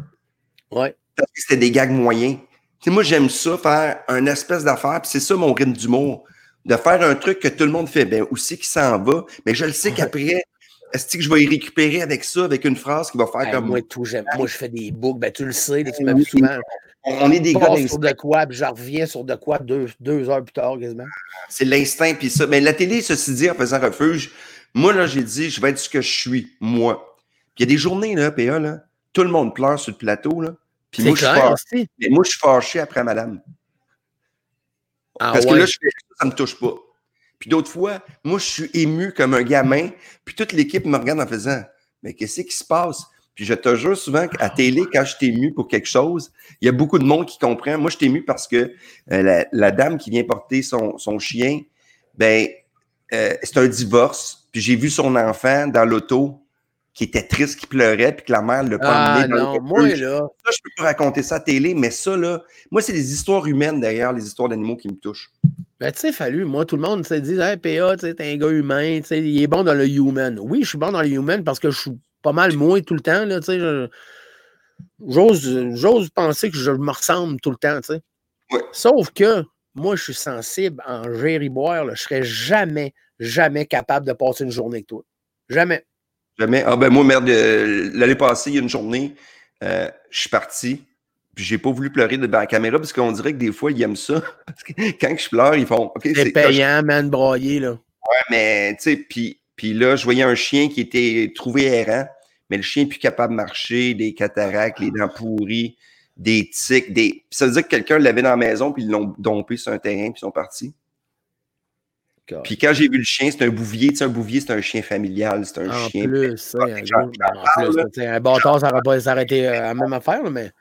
ouais. Parce que c'était des gags moyens. Tu sais, moi, j'aime ça, faire un espèce d'affaire, puis c'est ça mon rythme d'humour. De faire un truc que tout le monde fait bien, aussi qui s'en va, mais je le sais qu'après, est-ce que je vais y récupérer avec ça, avec une phrase qui va faire Hey, comme. moi, tout, j'aime. Moi, je fais des books. Ben, tu le sais, tu m'as vu souvent. on, est des gars sur de quoi, puis je reviens sur de quoi deux, deux heures plus tard, quasiment. C'est l'instinct, puis ça. Mais la télé, ceci dit, en faisant refuge, moi, là, j'ai dit, je vais être ce que je suis, moi. il y a des journées, là, PA, là, tout le monde pleure sur le plateau, là. Puis moi, clair, je suis fâché. Moi, je suis fâché après madame. Ah, Parce ouais. que là, je fais ça, ça me touche pas. Puis d'autres fois, moi, je suis ému comme un gamin. Puis toute l'équipe me regarde en faisant Mais qu'est-ce qui se passe? Puis je te jure souvent qu'à télé, quand je suis ému pour quelque chose, il y a beaucoup de monde qui comprend. Moi, je suis ému parce que euh, la, la dame qui vient porter son, son chien, ben, euh, c'est un divorce. Puis j'ai vu son enfant dans l'auto qui était triste, qui pleurait, puis que la mère l'a pas Ah dans moi, là, ça, je peux raconter ça à télé, mais ça, là, moi, c'est les histoires humaines derrière les histoires d'animaux qui me touchent. Ben, tu sais, fallu, moi, tout le monde se dit, hey, PA, tu sais, t'es un gars humain, tu sais, il est bon dans le human. Oui, je suis bon dans le human parce que je suis pas mal moins tout le temps, là, tu sais. J'ose, penser que je me ressemble tout le temps, tu sais. Ouais. Sauf que moi, je suis sensible en gériboire, là. Je serais jamais, jamais capable de passer une journée avec toi. Jamais. Jamais. Ah ben moi, merde, euh, l'année passée, il y a une journée, euh, je suis parti, puis j'ai pas voulu pleurer devant la caméra parce qu'on dirait que des fois, ils aiment ça. Parce que quand je pleure, ils font OK, C'est payant, man, broyer, là. Ouais, mais tu sais, puis, puis là, je voyais un chien qui était trouvé errant, mais le chien est plus capable de marcher, des cataractes, les dents pourries, des tics, des. Ça veut dire que quelqu'un l'avait dans la maison, puis ils l'ont dompé sur un terrain, puis ils sont partis. God. Puis quand j'ai vu le chien, c'est un bouvier. Tu sais, un bouvier, c'est un chien familial, c'est un En chien. plus, ça, un là. bâtard, ça n'aurait pas s'arrêté à la même affaire, là, mais.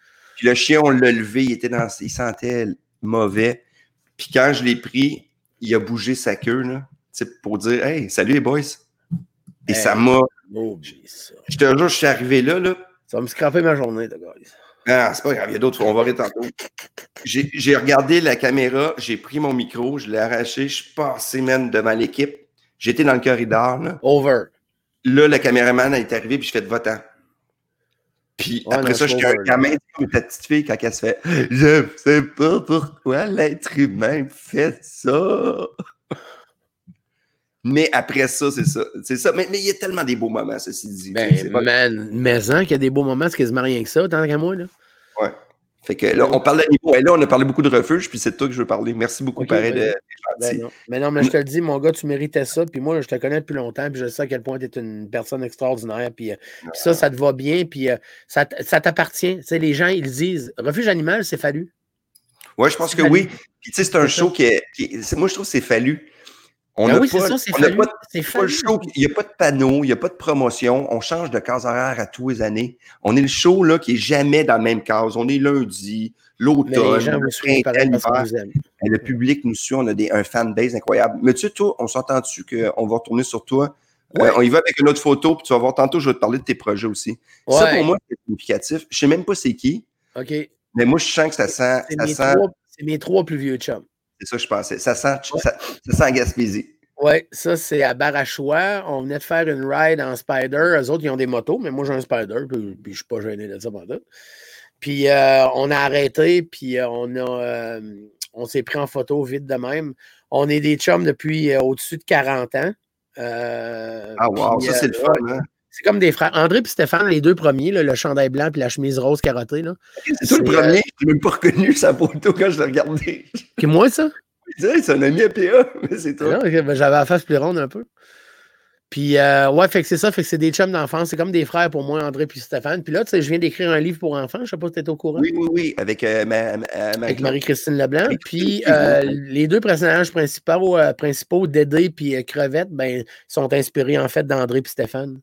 Puis le chien, on l'a levé, il était dans, il sentait mauvais. Puis quand je l'ai pris, il a bougé sa queue, là, pour dire, hey, salut les boys. Et Hey. ça m'a, ça. je te jure, je suis arrivé là, là. Ça va me scraper ma journée, de gars. Ah, c'est pas grave, il y a d'autres on va rire tantôt. J'ai j'ai regardé la caméra, j'ai pris mon micro, je l'ai arraché, je suis passé même devant l'équipe. J'étais dans le corridor, là. Over. Là, le caméraman est arrivé, puis je fais de votant. Puis Ouais, après ça, un over, là. gamin, comme ta petite fille, quand elle se fait Je sais pas pourquoi l'être humain fait ça. Mais après ça, c'est ça. C'est ça. Mais, mais il y a tellement des beaux moments, ceci dit. C'est Ben, pas- man, maison, qu'il y a des beaux moments, c'est quasiment rien que ça, tant qu'à moi, là. Fait que là, on parle d'animaux. Et là, on a parlé beaucoup de refuge, puis c'est de toi que je veux parler. Merci beaucoup, pareil, vas-y. de Ben non. Mais non, mais je te le dis, mon gars, tu méritais ça. Puis moi, je te connais depuis longtemps. Puis je sais à quel point tu es une personne extraordinaire. Puis, euh, puis ça, ça te va bien. Puis euh, ça, ça t'appartient. Tu sais, les gens, ils disent Refuge animal, c'est fallu. Ouais, je pense que fallu. oui. Puis tu sais, c'est un show qui est. qui est- moi, je trouve que c'est fallu. On Ben oui, pas, c'est ça, c'est on fallu. pas, pas le show, il n'y a pas de panneau, il n'y a pas de promotion. On change de case horaire à tous les années. On est le show là, qui est jamais dans la même case. On est lundi, l'automne, le public nous suit, on a des, un fanbase incroyable. Mais tu sais, toi, on s'entend-tu qu'on va retourner sur toi? Euh, on y va avec une autre photo, puis tu vas voir tantôt, je vais te parler de tes projets aussi. Ça, pour moi, c'est significatif. Je sais même pas c'est qui, OK. mais moi, je sens que ça sent. C'est mes, mes trois plus vieux chums. C'est ça que je pensais. Ça sent, ça, ça sent Gaspésie. Oui, ça, c'est à Barachois. On venait de faire une ride en Spider. Eux autres, ils ont des motos, mais moi, j'ai un Spider, puis, puis je suis pas gêné de ça pendant. Puis euh, on a arrêté, puis euh, on a euh, on s'est pris en photo vite de même. On est des chums depuis au-dessus de 40 ans. Ah, wow, puis, ça, c'est le fun, hein? C'est comme des frères. André et Stéphane, les deux premiers, là, le chandail blanc puis la chemise rose carottée. C'est toi le c'est, premier, je n'ai même pas reconnu sa photo quand je l'ai regardé. Puis moi, ça? C'est un ami à PA, mais c'est toi. Ben, J'avais la face plus ronde un peu. Puis, euh, ouais, fait que c'est ça, fait que c'est des chums d'enfance. C'est comme des frères pour moi, André puis Stéphane. Puis là, tu sais, je viens d'écrire un livre pour enfants. Je sais pas si tu es au courant. Oui, oui, oui, avec euh, ma, ma- euh, ma- Avec Marie-Christine Leblanc. Puis euh, les deux personnages principaux, euh, principaux Dédé puis euh, Crevette, ben, sont inspirés en fait d'André puis Stéphane.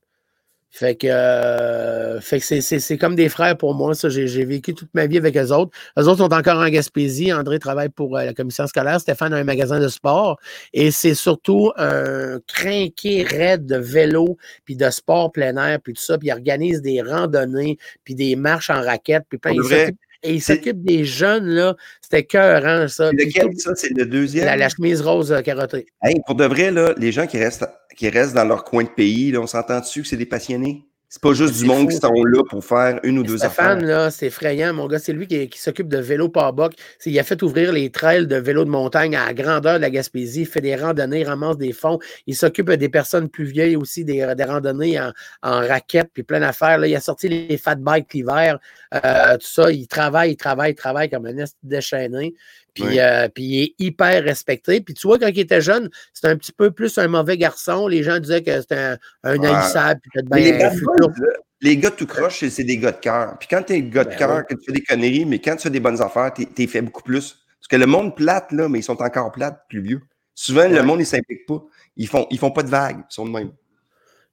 Fait que, euh, fait que c'est, c'est- c'est comme des frères pour moi. Ça, j'ai, j'ai vécu toute ma vie avec eux autres. Eux autres sont encore en Gaspésie. André travaille pour euh, la commission scolaire. Stéphane a un magasin de sport. Et c'est surtout un crinqué raide de vélo, puis de sport plein air, puis tout ça. Puis il organise des randonnées, puis des marches en raquettes, puis plein. De et il s'occupe des jeunes, là. C'était cœurant, ça. Lequel, ça, c'est le deuxième? la, la chemise rose euh, carottée. Hey, pour de vrai, là, les gens qui restent, qui restent dans leur coin de pays, là, on s'entend dessus que c'est des passionnés? C'est pas juste du monde fou. qui sont là pour faire une ou deux Stéphane, affaires. là, c'est effrayant. Mon gars, c'est lui qui, qui s'occupe de vélo par boc. Il a fait ouvrir les trails de vélo de montagne à la grandeur de la Gaspésie. Il fait des randonnées, ramasse des fonds. Il s'occupe des personnes plus vieilles aussi, des, des randonnées en, en raquettes, puis plein d'affaires. Là, il a sorti les fat bikes l'hiver. euh, tout ça, il travaille, il travaille, il travaille comme un est déchaîné. Puis, euh, puis il est hyper respecté. Puis tu vois, quand il était jeune, c'était un petit peu plus un mauvais garçon. Les gens disaient que c'était un, un haïssable. les, gars tout croche, c'est des gars de cœur. Puis quand tu es un gars de ben cœur, que tu fais des conneries, mais quand tu fais des bonnes affaires, tu es, fait beaucoup plus. Parce que le monde plate, là, mais ils sont encore plates, plus vieux. Souvent, le monde, il ne s'implique pas. Ils font, ils font pas de vagues, ils sont de même.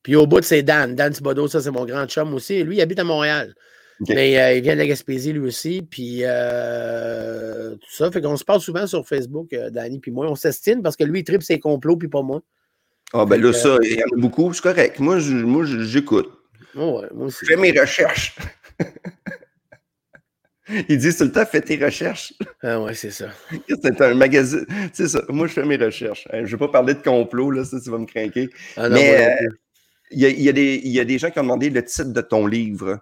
Puis au bout, c'est Dan. Dan Thibodeau, ça, c'est mon grand chum aussi. Lui, il habite à Montréal. Mais euh, il vient de la Gaspésie lui aussi. Puis euh, tout ça. Fait qu'on se parle souvent sur Facebook, euh, Danny puis moi. On s'estime parce que lui, il tripe ses complots, puis pas moi. Ah, ben là, ça, il y en a beaucoup. C'est correct. Moi, j'écoute. Oh ouais, moi aussi. Je fais mes recherches. Ils disent tout le temps, fais tes recherches. Ah ouais, c'est ça. C'est un magazine. C'est ça. Moi, je fais mes recherches. Je ne vais pas parler de complot, là, ça, tu vas me craquer. Ah Mais il y, y, y, a des gens qui ont demandé le titre de ton livre.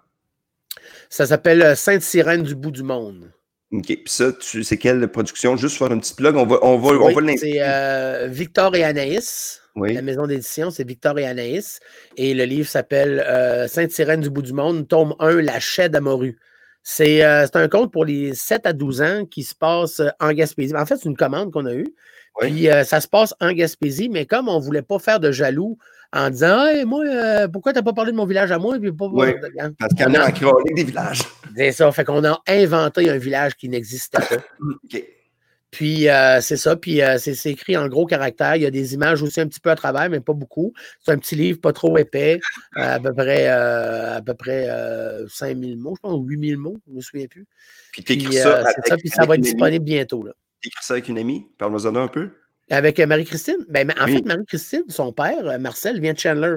Ça s'appelle euh, Sainte-Sirène du bout du monde. OK. Puis ça, c'est quelle production? Juste faire un petit plug, on va, on va, on va C'est euh, Victor et Anaïs. La maison d'édition, c'est Victor et Anaïs. Et le livre s'appelle euh, Sainte-Sirène du bout du monde, tome 1, La chaîne à morue. C'est un conte pour les 7 à 12 ans qui se passe en Gaspésie. En fait, c'est une commande qu'on a eue. Puis ça se passe en Gaspésie, mais comme on ne voulait pas faire de jaloux en disant hey, moi, euh, pourquoi tu n'as pas parlé de mon village à moi? Puis pas, oui, parce qu'il y en a en des villages. C'est ça. Fait qu'on a inventé un village qui n'existait pas. Puis euh, c'est ça, puis euh, c'est écrit en gros caractère. Il y a des images aussi un petit peu à travers, mais pas beaucoup. C'est un petit livre pas trop épais, à peu près, à peu près 5000 mots, je pense, ou 8000 mots, je ne me souviens plus. Puis tu écris ça, avec, ça, puis ça va être disponible bientôt. Tu écris ça avec une amie? Parle-moi-en un peu. Avec euh, Marie-Christine? Ben, en fait, Marie-Christine, son père, euh, Marcel, vient de Chandler.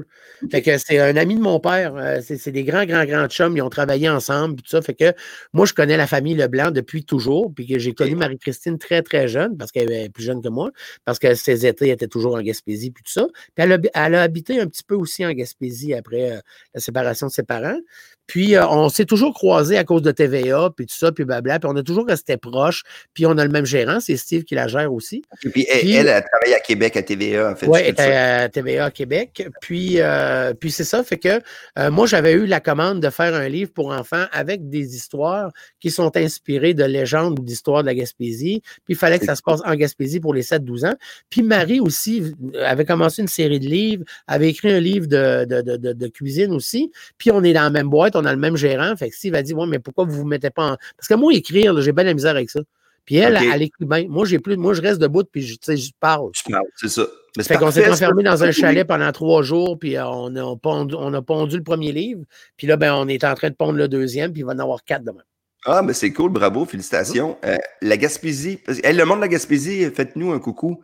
Fait que c'est un ami de mon père. Euh, c'est des grands, grands, grands chums. Ils ont travaillé ensemble. Tout ça. Fait que moi, je connais la famille Leblanc depuis toujours. Puis que j'ai connu Marie-Christine très, très jeune, parce qu'elle est plus jeune que moi, parce que ses étés étaient toujours en Gaspésie, puis tout ça. Puis elle a, elle a habité un petit peu aussi en Gaspésie après la séparation de ses parents. Puis euh, on s'est toujours croisés à cause de TVA, puis tout ça, puis blabla. Puis on a toujours resté proches. Puis on a le même gérant, c'est Steve qui la gère aussi. Et puis, elle, elle, travaille à Québec à TVA, en fait. Oui, elle était à TVA à Québec. Puis, euh, puis c'est ça, fait que euh, moi, j'avais eu la commande de faire un livre pour enfants avec des histoires qui sont inspirées de légendes ou d'histoires de la Gaspésie. Puis il fallait que ça se passe en Gaspésie pour les 7-12 ans. Puis Marie aussi avait commencé une série de livres, avait écrit un livre de, de, de, de cuisine aussi. Puis on est dans la même boîte on a le même gérant. Fait que Steve a dit Ouais, mais pourquoi vous ne vous mettez pas en. Parce que moi, écrire, j'ai bien la misère avec ça. Puis elle, elle, écrit bien. Moi, j'ai plus, moi, je reste debout, puis je, je parle. Je parle, c'est ça. Mais fait qu'on s'est enfermé dans un chalet pendant trois jours, puis euh, on a, pondu, on a pondu le premier livre. Puis là, ben, on est en train de pondre le deuxième, puis il va en avoir quatre demain. Ah, mais c'est cool, bravo, félicitations. Euh, la Gaspésie, le monde de la Gaspésie, faites-nous un coucou.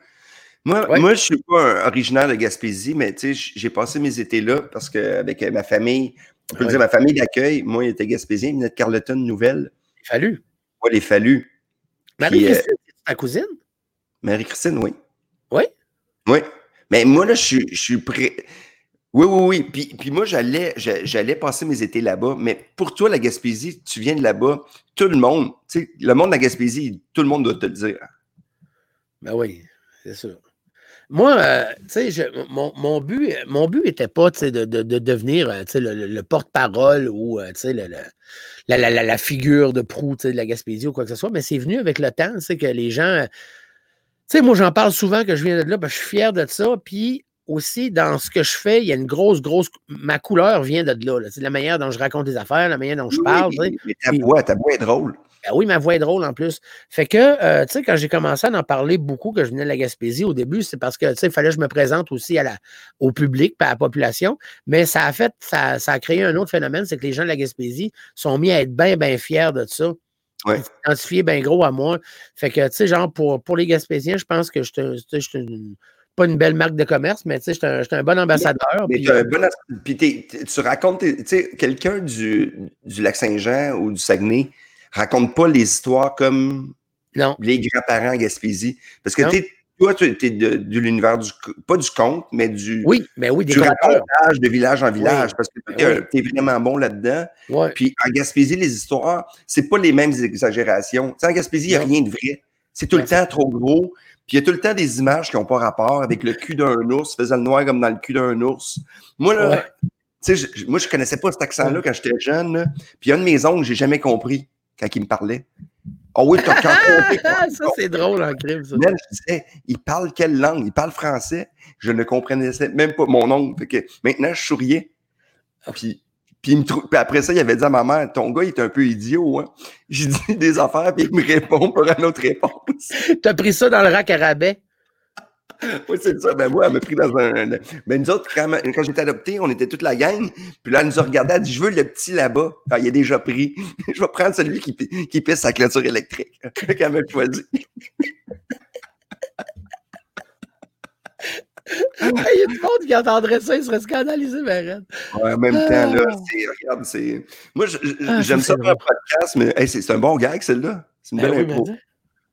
Moi, moi je ne suis pas un originaire de Gaspésie, mais j'ai passé mes étés là parce qu'avec ma famille, on peut dire ma famille d'accueil, moi, il était Gaspésien, il venait de Carleton Nouvelle. Les Fallu. Oui, les Fallu. Marie-Christine, euh, c'est ta cousine? Marie-Christine, oui. Oui? Oui. Mais moi, là, je, suis prêt. Oui, oui, oui. Puis, puis moi, j'allais, j'allais passer mes étés là-bas. Mais pour toi, la Gaspésie, tu viens de là-bas, tout le monde, tu sais, le monde de la Gaspésie, tout le monde doit te le dire. Ben oui, c'est sûr. Moi, euh, tu sais, mon, mon, but mon but n'était pas de, de, de, devenir euh, le, le porte-parole ou euh, le, la, la, la, figure de proue de la Gaspésie ou quoi que ce soit, mais c'est venu avec le temps, que les gens. Tu sais, moi, j'en parle souvent que je viens de là, ben, je suis fier de ça. Puis aussi, dans ce que je fais, il y a une grosse, grosse. Ma couleur vient de là. C'est la manière dont je raconte des affaires, la manière dont je parle. mais ta voix, ta voix est drôle. Ben oui, ma voix est drôle en plus. Fait que, euh, tu sais, quand j'ai commencé à en parler beaucoup, que je venais de la Gaspésie au début, c'est parce que, tu sais, il fallait que je me présente aussi à la, au public, pas à la population. Mais ça a fait, ça, ça a créé un autre phénomène, c'est que les gens de la Gaspésie sont mis à être bien, bien fiers de ça. Ouais. Identifiés bien gros à moi. Fait que, tu sais, genre, pour, pour les Gaspésiens, je pense que je suis une pas une belle marque de commerce, mais tu sais, je suis un, bon ambassadeur. Mais, un bon, puis tu racontes, tu sais, quelqu'un du, du Lac-Saint-Jean ou du Saguenay, raconte pas les histoires comme les grands-parents Gaspésie. Parce que toi, tu es de, l'univers du, pas du conte, mais du, oui, mais oui, du racontage de village en village. Parce que tu es, vraiment bon là-dedans. Puis en Gaspésie, les histoires, c'est pas les mêmes exagérations. en Gaspésie, il n'y a rien de vrai. C'est tout le temps trop gros. Puis il y a tout le temps des images qui n'ont pas rapport avec le cul d'un ours, faisant le noir comme dans le cul d'un ours. Moi, là, tu sais, moi, je connaissais pas cet accent-là quand j'étais jeune. Puis il y a un de mes oncles, j'ai jamais compris quand il me parlait. Ah oui, t'as quand Ça, c'est drôle en crime, ça. Même, je disais, il parle quelle langue? Il parle français. Je ne comprenais même pas mon oncle. Fait que maintenant, je souriais. Puis, puis, il me trou- puis après ça, il avait dit à ma mère, ton gars, il est un peu idiot. Hein? J'ai dit des affaires, puis il me répond pour une autre réponse. T'as pris ça dans le rack à rabais? Oui, c'est ça. Ben, moi, elle m'a pris dans un. Ben, nous autres, quand, quand j'étais adopté, on était toute la gang. Puis là, elle nous a regardé, elle a dit Je veux le petit là-bas. Ah, il est déjà pris. Je vais prendre celui qui, pi- qui pisse sa clôture électrique. Qu'elle m'a choisi. Il y a du monde qui entendrait ça, il serait scandalisé, mais arrête. Ouais, en même temps, là, Ah. Regarde, c'est. Moi, Ah, j'aime ça, faire un podcast, mais hey, c'est un bon gag, celle-là. C'est une Ben belle oui, mais dis-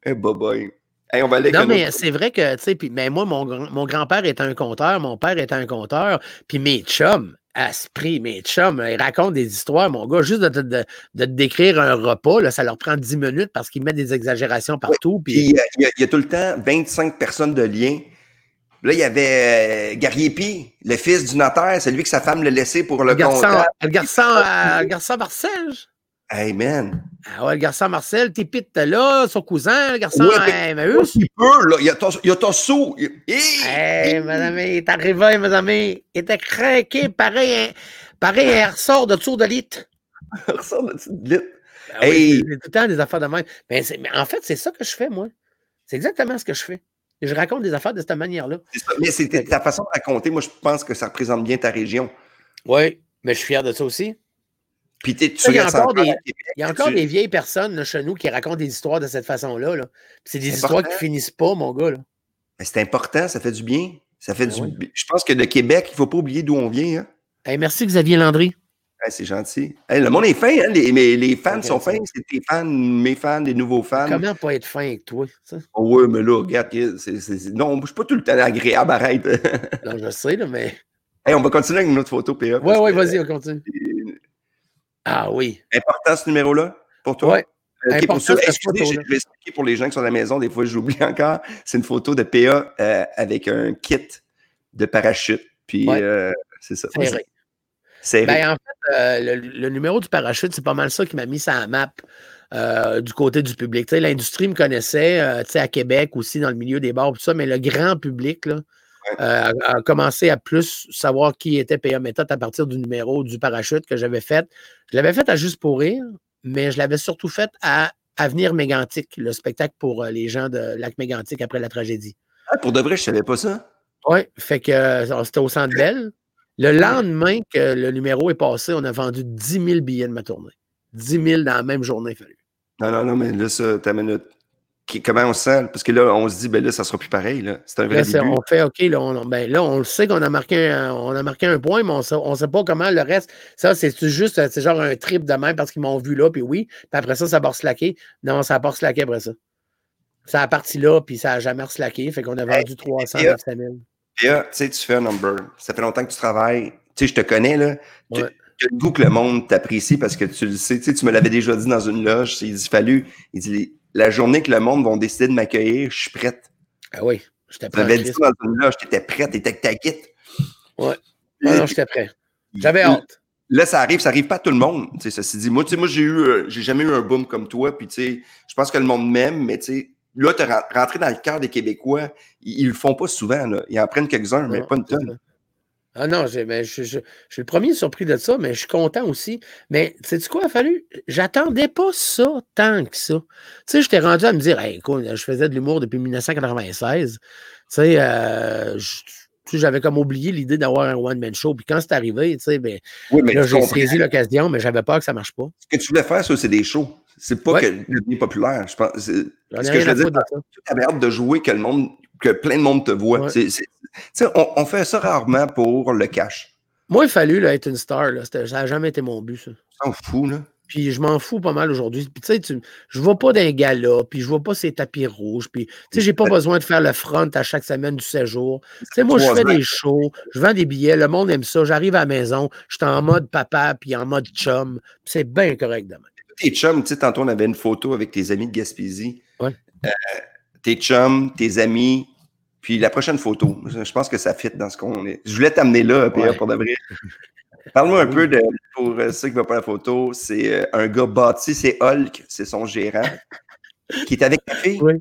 Eh, bye bye. Hey, on va aller Non, mais c'est vrai que, tu sais, puis mais moi, mon, mon grand-père était un conteur, mon père était un conteur, puis mes chums, à ce prix, mes chums, ils racontent des histoires, mon gars, juste de, te- de, de décrire un repas, là, ça leur prend 10 minutes parce qu'ils mettent des exagérations partout. Puis Puis, il y, a, y tout le temps 25 personnes de lien. Là, il y avait euh, Gariepi, le fils du notaire, c'est lui que sa femme l'a laissé pour le le garçon, comptable. le garçon, euh, le garçon Marcel. Hey man. Ah ouais, le garçon Marcel, Tépite là, son cousin, le garçon Ouais, mais- Emmaüs. Il peut, là. Il y a ton, il a ton sou. Il-! Hey, mes amis, il est arrivé, mes amis. Il était craqué, pareil, un- pareil, un ressort de tour de lit. Ressort de petite glite. Ah oui, Hey! tout le temps des affaires de même. Mais, mais en fait, c'est ça que je fais, moi. C'est exactement ce que je fais. Je raconte des affaires de cette manière-là. Mais c'est ta façon de raconter. Moi, je pense que ça représente bien ta région. Oui, mais je suis fier de ça aussi. Puis tu Ça, il y a encore des- à Québec, Il y a encore tu- des vieilles personnes là, chez nous qui racontent des histoires de cette façon-là. là. C'est des histoires important. qui finissent pas, mon gars. Là. Mais c'est important, ça fait du bien. Ça fait Ben du oui. Je pense que de Québec, il ne faut pas oublier d'où on vient. Hein. Hey, merci, Xavier Landry. Hey, c'est gentil. Hey, le monde est fin, hein? les, mais les fans sont fins. C'est tes fans, mes fans, des nouveaux fans. Comment pas être fin avec toi? ça? Oh, ouais, mais là, regarde, c'est- c'est- c'est- non, je suis pas tout le temps agréable, arrête. Non, je sais, là, mais. hey, on va continuer avec une autre photo, PA. Oui, oui, vas-y, on continue. Ah oui. important ce numéro-là pour toi? Ouais. Ok, pour excusez, je vais expliquer pour les gens qui sont à la maison, des fois j'oublie encore. C'est une photo de PA euh, avec un kit de parachute. Puis Ouais. euh, c'est ça. C'est vrai. Serré. Ben, en fait, euh, le, le numéro du parachute, c'est pas mal ça qui m'a mis ça à map euh, du côté du public. L'industrie me connaissait, euh, tu sais, à Québec aussi, dans le milieu des bars, tout ça, mais le grand public là, euh, a, commencé à plus savoir qui était PA Méthode à partir du numéro du parachute que j'avais fait. Je l'avais fait à Juste pour rire, mais je l'avais surtout fait à Avenir Mégantic, le spectacle pour euh, les gens de Lac Mégantic après la tragédie. Ah, pour de vrai, je savais pas ça. Oui, fait que euh, c'était au Centre Bell. Le lendemain que le numéro est passé, on a vendu 10 000 billets de ma tournée. 10 000 dans la même journée, fallu. Non, non, non, mais là, ça, ta minute. Qui- Comment on se sent? Parce que là, on se dit, ben là, ça sera plus pareil. C'est un vrai Là, début. on fait OK, là, on, ben, là, on le sait qu'on a marqué un, on a marqué un point, mais on ne sait pas comment le reste. Ça, c'est juste, c'est genre un trip de même parce qu'ils m'ont vu là, puis oui. Puis après ça, ça va slacker. Non, ça n'a pas slacké après ça. Ça a parti là, puis ça n'a jamais slacké. Fait qu'on a vendu 300, et, euh, 900 000. Puis là, tu sais, tu fais un number. Ça fait longtemps que tu travailles. Tu sais, je te connais, là. Ouais. tu le goût que le monde t'apprécie parce que tu le sais. Tu sais, tu me l'avais déjà dit dans une loge. Il dit, fallu. Il dit, la journée que le monde va décider de m'accueillir, je suis prête. Ah oui, j'étais prêt. m'avais en dit ça dans une loge, tu étais prête, tu étais avec ta kit. Ouais. Ah non, j'étais prêt. J'avais Là, hâte. Là, ça arrive, ça arrive pas à tout le monde. Tu sais, ceci dit, moi, tu sais, moi, j'ai eu, euh, j'ai jamais eu un boom comme toi. Puis, tu sais, je pense que le monde m'aime, mais tu sais, là, tu rentré dans le cœur des Québécois. Ils, ils le font pas souvent, là. Ils en prennent quelques-uns, mais pas une tonne. Ah non, j'ai- mais je, je- je suis le premier surpris de ça, mais je suis content aussi. Mais sais-tu quoi, il a fallu? J'attendais pas ça tant que ça. Tu sais, j'étais rendu à me dire, hey, écoute, je faisais de l'humour depuis 1996. Tu sais, euh, tu sais, j'avais comme oublié l'idée d'avoir un one-man show. Puis quand c'est arrivé, tu sais, ben, Oui, mais là, tu j'ai saisi l'occasion, mais j'avais peur que ça marche pas. Ce que tu voulais faire, ça, c'est des shows. C'est pas Ouais. que devenir populaire. Je pense. Ce que je veux dire, tu avais hâte de jouer, que le monde, que plein de monde te voit. Ouais. C'est- c'est- tu sais, on, on fait ça rarement pour le cash. Moi, il fallu là, être une star. Là. Ça n'a jamais été mon but, ça. On s'en fout, là. Puis je m'en fous pas mal aujourd'hui. Puis tu sais, tu- je vois pas d'un gala, puis je vois pas ces tapis rouges, puis tu sais, j'ai pas besoin de faire le front à chaque semaine du séjour. Tu sais, moi, je fais des shows, je vends des billets, le monde aime ça, j'arrive à la maison, je suis en mode papa, puis en mode chum, puis c'est bien correct demain. Tes chums, tu sais, tantôt, on avait une photo avec tes amis de Gaspésie. Ouais. Euh, tes chums, tes amis, puis la prochaine photo. Je pense que ça fit dans ce qu'on est. Je voulais t'amener là, Ouais. pour de vrai. Parle-moi un peu de, pour euh, ceux qui ne voient pas la photo, c'est euh, un gars bâti, c'est Hulk, c'est son gérant. Qui est avec ta fille? Oui.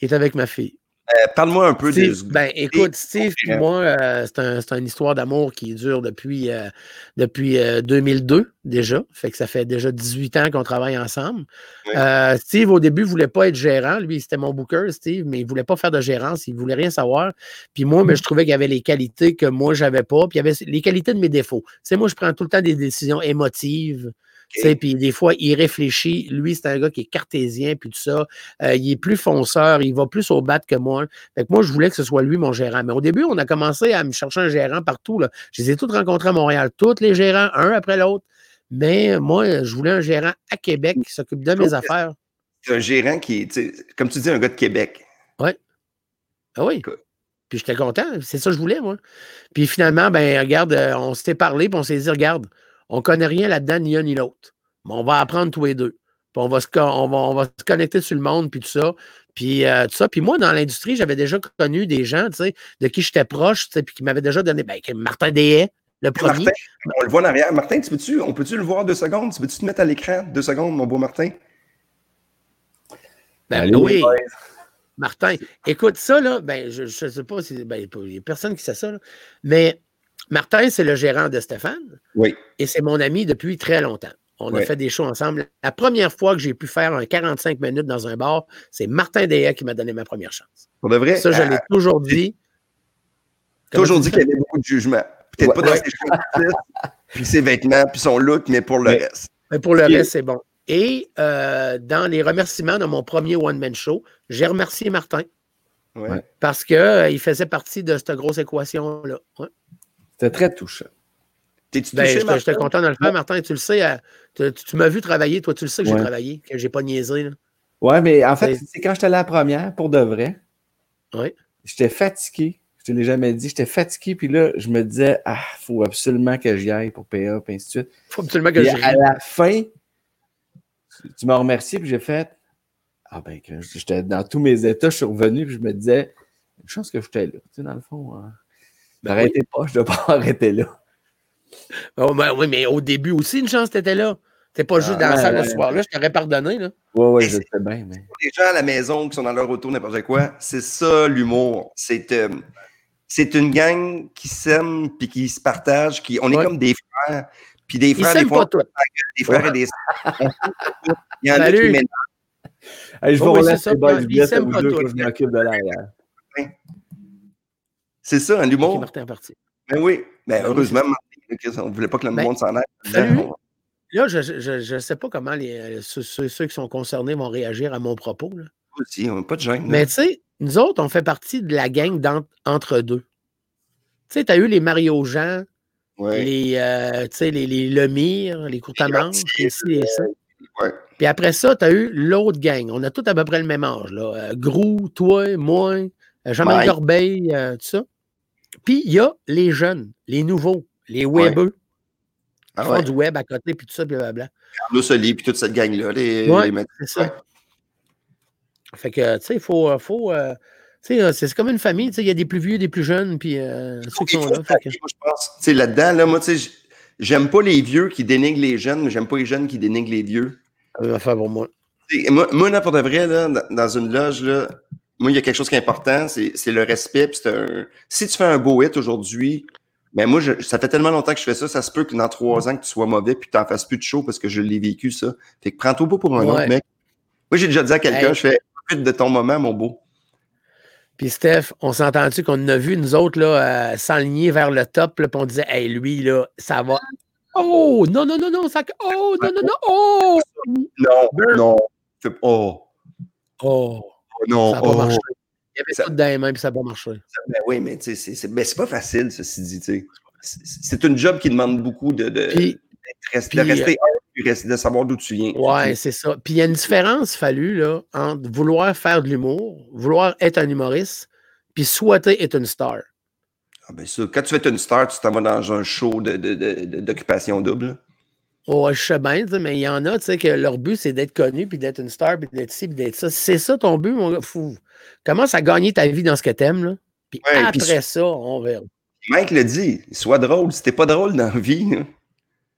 Il est avec ma fille. Euh, Parle-moi un peu Steve, de. ben, écoute, Steve et moi, euh, c'est un, une histoire d'amour qui dure depuis, euh, depuis 2002 déjà. Fait que ça fait déjà 18 ans qu'on travaille ensemble. Oui. Steve, au début, ne voulait pas être gérant. Lui, c'était mon booker, Steve, mais il ne voulait pas faire de gérance. Il ne voulait rien savoir. Puis moi, mais je trouvais qu'il y avait les qualités que moi, je n'avais pas. Puis il y avait les qualités de mes défauts. C'est moi, je prends tout le temps des décisions émotives. Okay. Puis des fois, il réfléchit. Lui, c'est un gars qui est cartésien, puis tout ça. Euh, il est plus fonceur, il va plus au bat que moi. Fait que moi, je voulais que ce soit lui mon gérant. Mais au début, on a commencé à me chercher un gérant partout. Là. Je les ai tous rencontrés à Montréal, tous les gérants, un après l'autre. Mais moi, je voulais un gérant à Québec qui s'occupe de mes affaires. C'est un gérant qui est, comme tu dis, un gars de Québec. Oui. Ah oui. Cool. Puis j'étais content. C'est ça que je voulais, moi. Puis finalement, ben regarde, on s'était parlé, puis on s'est dit, regarde, on ne connaît rien là-dedans, ni un ni l'autre. Mais on va apprendre tous les deux. Puis on va, se, on, va, on va se connecter sur le monde, puis tout ça. Puis euh, tout ça. Puis moi, dans l'industrie, j'avais déjà connu des gens, de qui j'étais proche, puis qui m'avaient déjà donné, ben, Martin Deshaies, le premier. Martin, on le voit en arrière. Martin, tu peux-tu, on peut-tu le voir deux secondes? Tu peux-tu te mettre à l'écran deux secondes, mon beau Martin? Ben Allez, oui. Martin, écoute, ça, là, ben, je ne sais pas si. Ben, il n'y a personne qui sait ça, là, mais Martin, c'est le gérant de Stéphane. Oui. Et c'est mon ami depuis très longtemps. On oui. a fait des shows ensemble. La première fois que j'ai pu faire un 45 minutes dans un bar, c'est Martin Deshaies qui m'a donné ma première chance. Pour de vrai? Ça, je l'ai ah, toujours dit. Toujours dit qu'il y avait beaucoup de jugement. Peut-être ouais, pas dans ses choses, puis ses vêtements, puis son look, mais pour le mais, reste. Mais pour le reste, c'est bon. Et euh, dans les remerciements de mon premier one-man show, j'ai remercié Martin. Ouais. Parce qu'il euh, faisait partie de cette grosse équation-là. C'était très touchant. T'es-tu ben, touché, J'étais content de le faire, Martin. Tu le sais, euh, tu, tu m'as vu travailler. Toi, tu le sais que j'ai travaillé, que j'ai pas niaisé. Là. Ouais, mais en fait, c'est quand j'étais là la première, pour de vrai. Oui. J'étais fatigué. Je te l'ai jamais dit. J'étais fatigué. Puis là, je me disais, ah, il faut absolument que j'y aille pour PA, puis ainsi de suite. Il faut absolument que j'y aille. À la fin, tu m'as remercié, puis j'ai fait, ah ben, que j'étais dans tous mes états, je suis revenu, puis je me disais, une chance que j'étais là. Tu sais, dans le fond, hein. Ben, arrêtez oui. pas, je ne dois pas arrêter là. Oh, ben, oui, mais au début aussi, une chance, tu étais là. Tu pas juste ah, dans la salle ce soir-là, je t'aurais pardonné. Là. Oui, oui, je sais bien. Mais... Les gens à la maison qui sont dans leur auto, n'importe quoi, c'est ça l'humour. C'est euh, une gang qui s'aime puis qui se partage. Qui, on est Ouais. comme des frères. Puis des frères, Ils des fois, tous. des frères et des sœurs. Il y en a qui mènent. Hey, je vous Oh, ça, les boys, puis je vous ils s'aiment pas tous. je m'occupe de l'arrière. C'est ça, un humour. Martin est parti. Ben oui. Ben, Ben heureusement, Martin, on ne voulait pas que le Ben, monde s'en aille. salut. Là, je ne sais pas comment les, euh, ceux, ceux- qui sont concernés vont réagir à mon propos. là. Aussi, on n'a pas de gêne. Mais tu sais, nous autres, on fait partie de la gang d'en- entre deux. Tu sais, tu as eu les Mario Jean, ouais. les, euh, les, les Lemire, les Courtamanche, Les ci, les ça. Ouais. Puis après ça, tu as eu l'autre gang. On a tous à peu près le même âge. Là. Euh, Grou, toi, moi, euh, Mike. Corbeil, euh, tout ça. Puis il y a les jeunes, les nouveaux, les webeux, qui Ah font ouais. du web à côté, puis tout ça, blablabla. Carlos Soli, puis toute cette gang-là. Les, Ouais, les c'est ça. Fait que, tu sais, il faut. faut euh, tu sais, euh, c'est comme une famille, tu sais, il y a des plus vieux, des plus jeunes, puis euh, ceux qui sont faut là. Fait que- moi, je pense. Tu sais, là-dedans, là, moi, tu sais, j- j'aime pas les vieux qui dénigrent les jeunes, mais j'aime pas les jeunes qui dénigrent les vieux. ça va faire pour moi. Moi, moi, là, pour de vrai, là, dans une loge, là, moi, il y a quelque chose qui est important, c'est le respect. un- Si tu fais un beau hit aujourd'hui, ben moi, je- ça fait tellement longtemps que je fais ça, ça se peut que dans trois ans, que tu sois mauvais puis que tu n'en fasses plus de show parce que je l'ai vécu, ça. Fait que prends-toi pas pour un Ouais. autre mec. Moi, j'ai déjà dit à quelqu'un, Hey. je fais profite de ton moment, mon beau. Puis Steph, on s'est entendu qu'on a vu, nous autres, là, euh, s'enligner vers le top, là, puis on disait, hey, lui, là, ça va. Oh, non, non, non, non, ça. Oh, non, non, non, oh! Non, non. Oh, oh, non. ça n'a pas oh. marché. Il y avait Ça- tout dans les mains, puis ça n'a pas marché. Ben oui, mais tu sais, c'est- c'est ben, c'est pas facile, ceci dit. C'est une job qui demande beaucoup de, de, Puis, puis, de rester puis rester- de savoir d'où tu viens. ouais, c'est ça. Puis il y a une différence, fallu, là, entre vouloir faire de l'humour, vouloir être un humoriste, puis souhaiter être une star. Ah, ben ça, quand tu fais une star, tu t'en vas dans un show de- de- de- de- d'occupation double. Ouais, je sais bien, mais il y en a, tu sais, que leur but, c'est d'être connu, puis d'être une star, puis d'être ci, puis d'être ça. C'est ça ton but, mon gars? Fou. Commence à gagner ta vie dans ce que t'aimes, là. Puis Ouais, puis après ça, on verra. Mike le dit, sois drôle. Si t'es pas drôle dans la vie, là,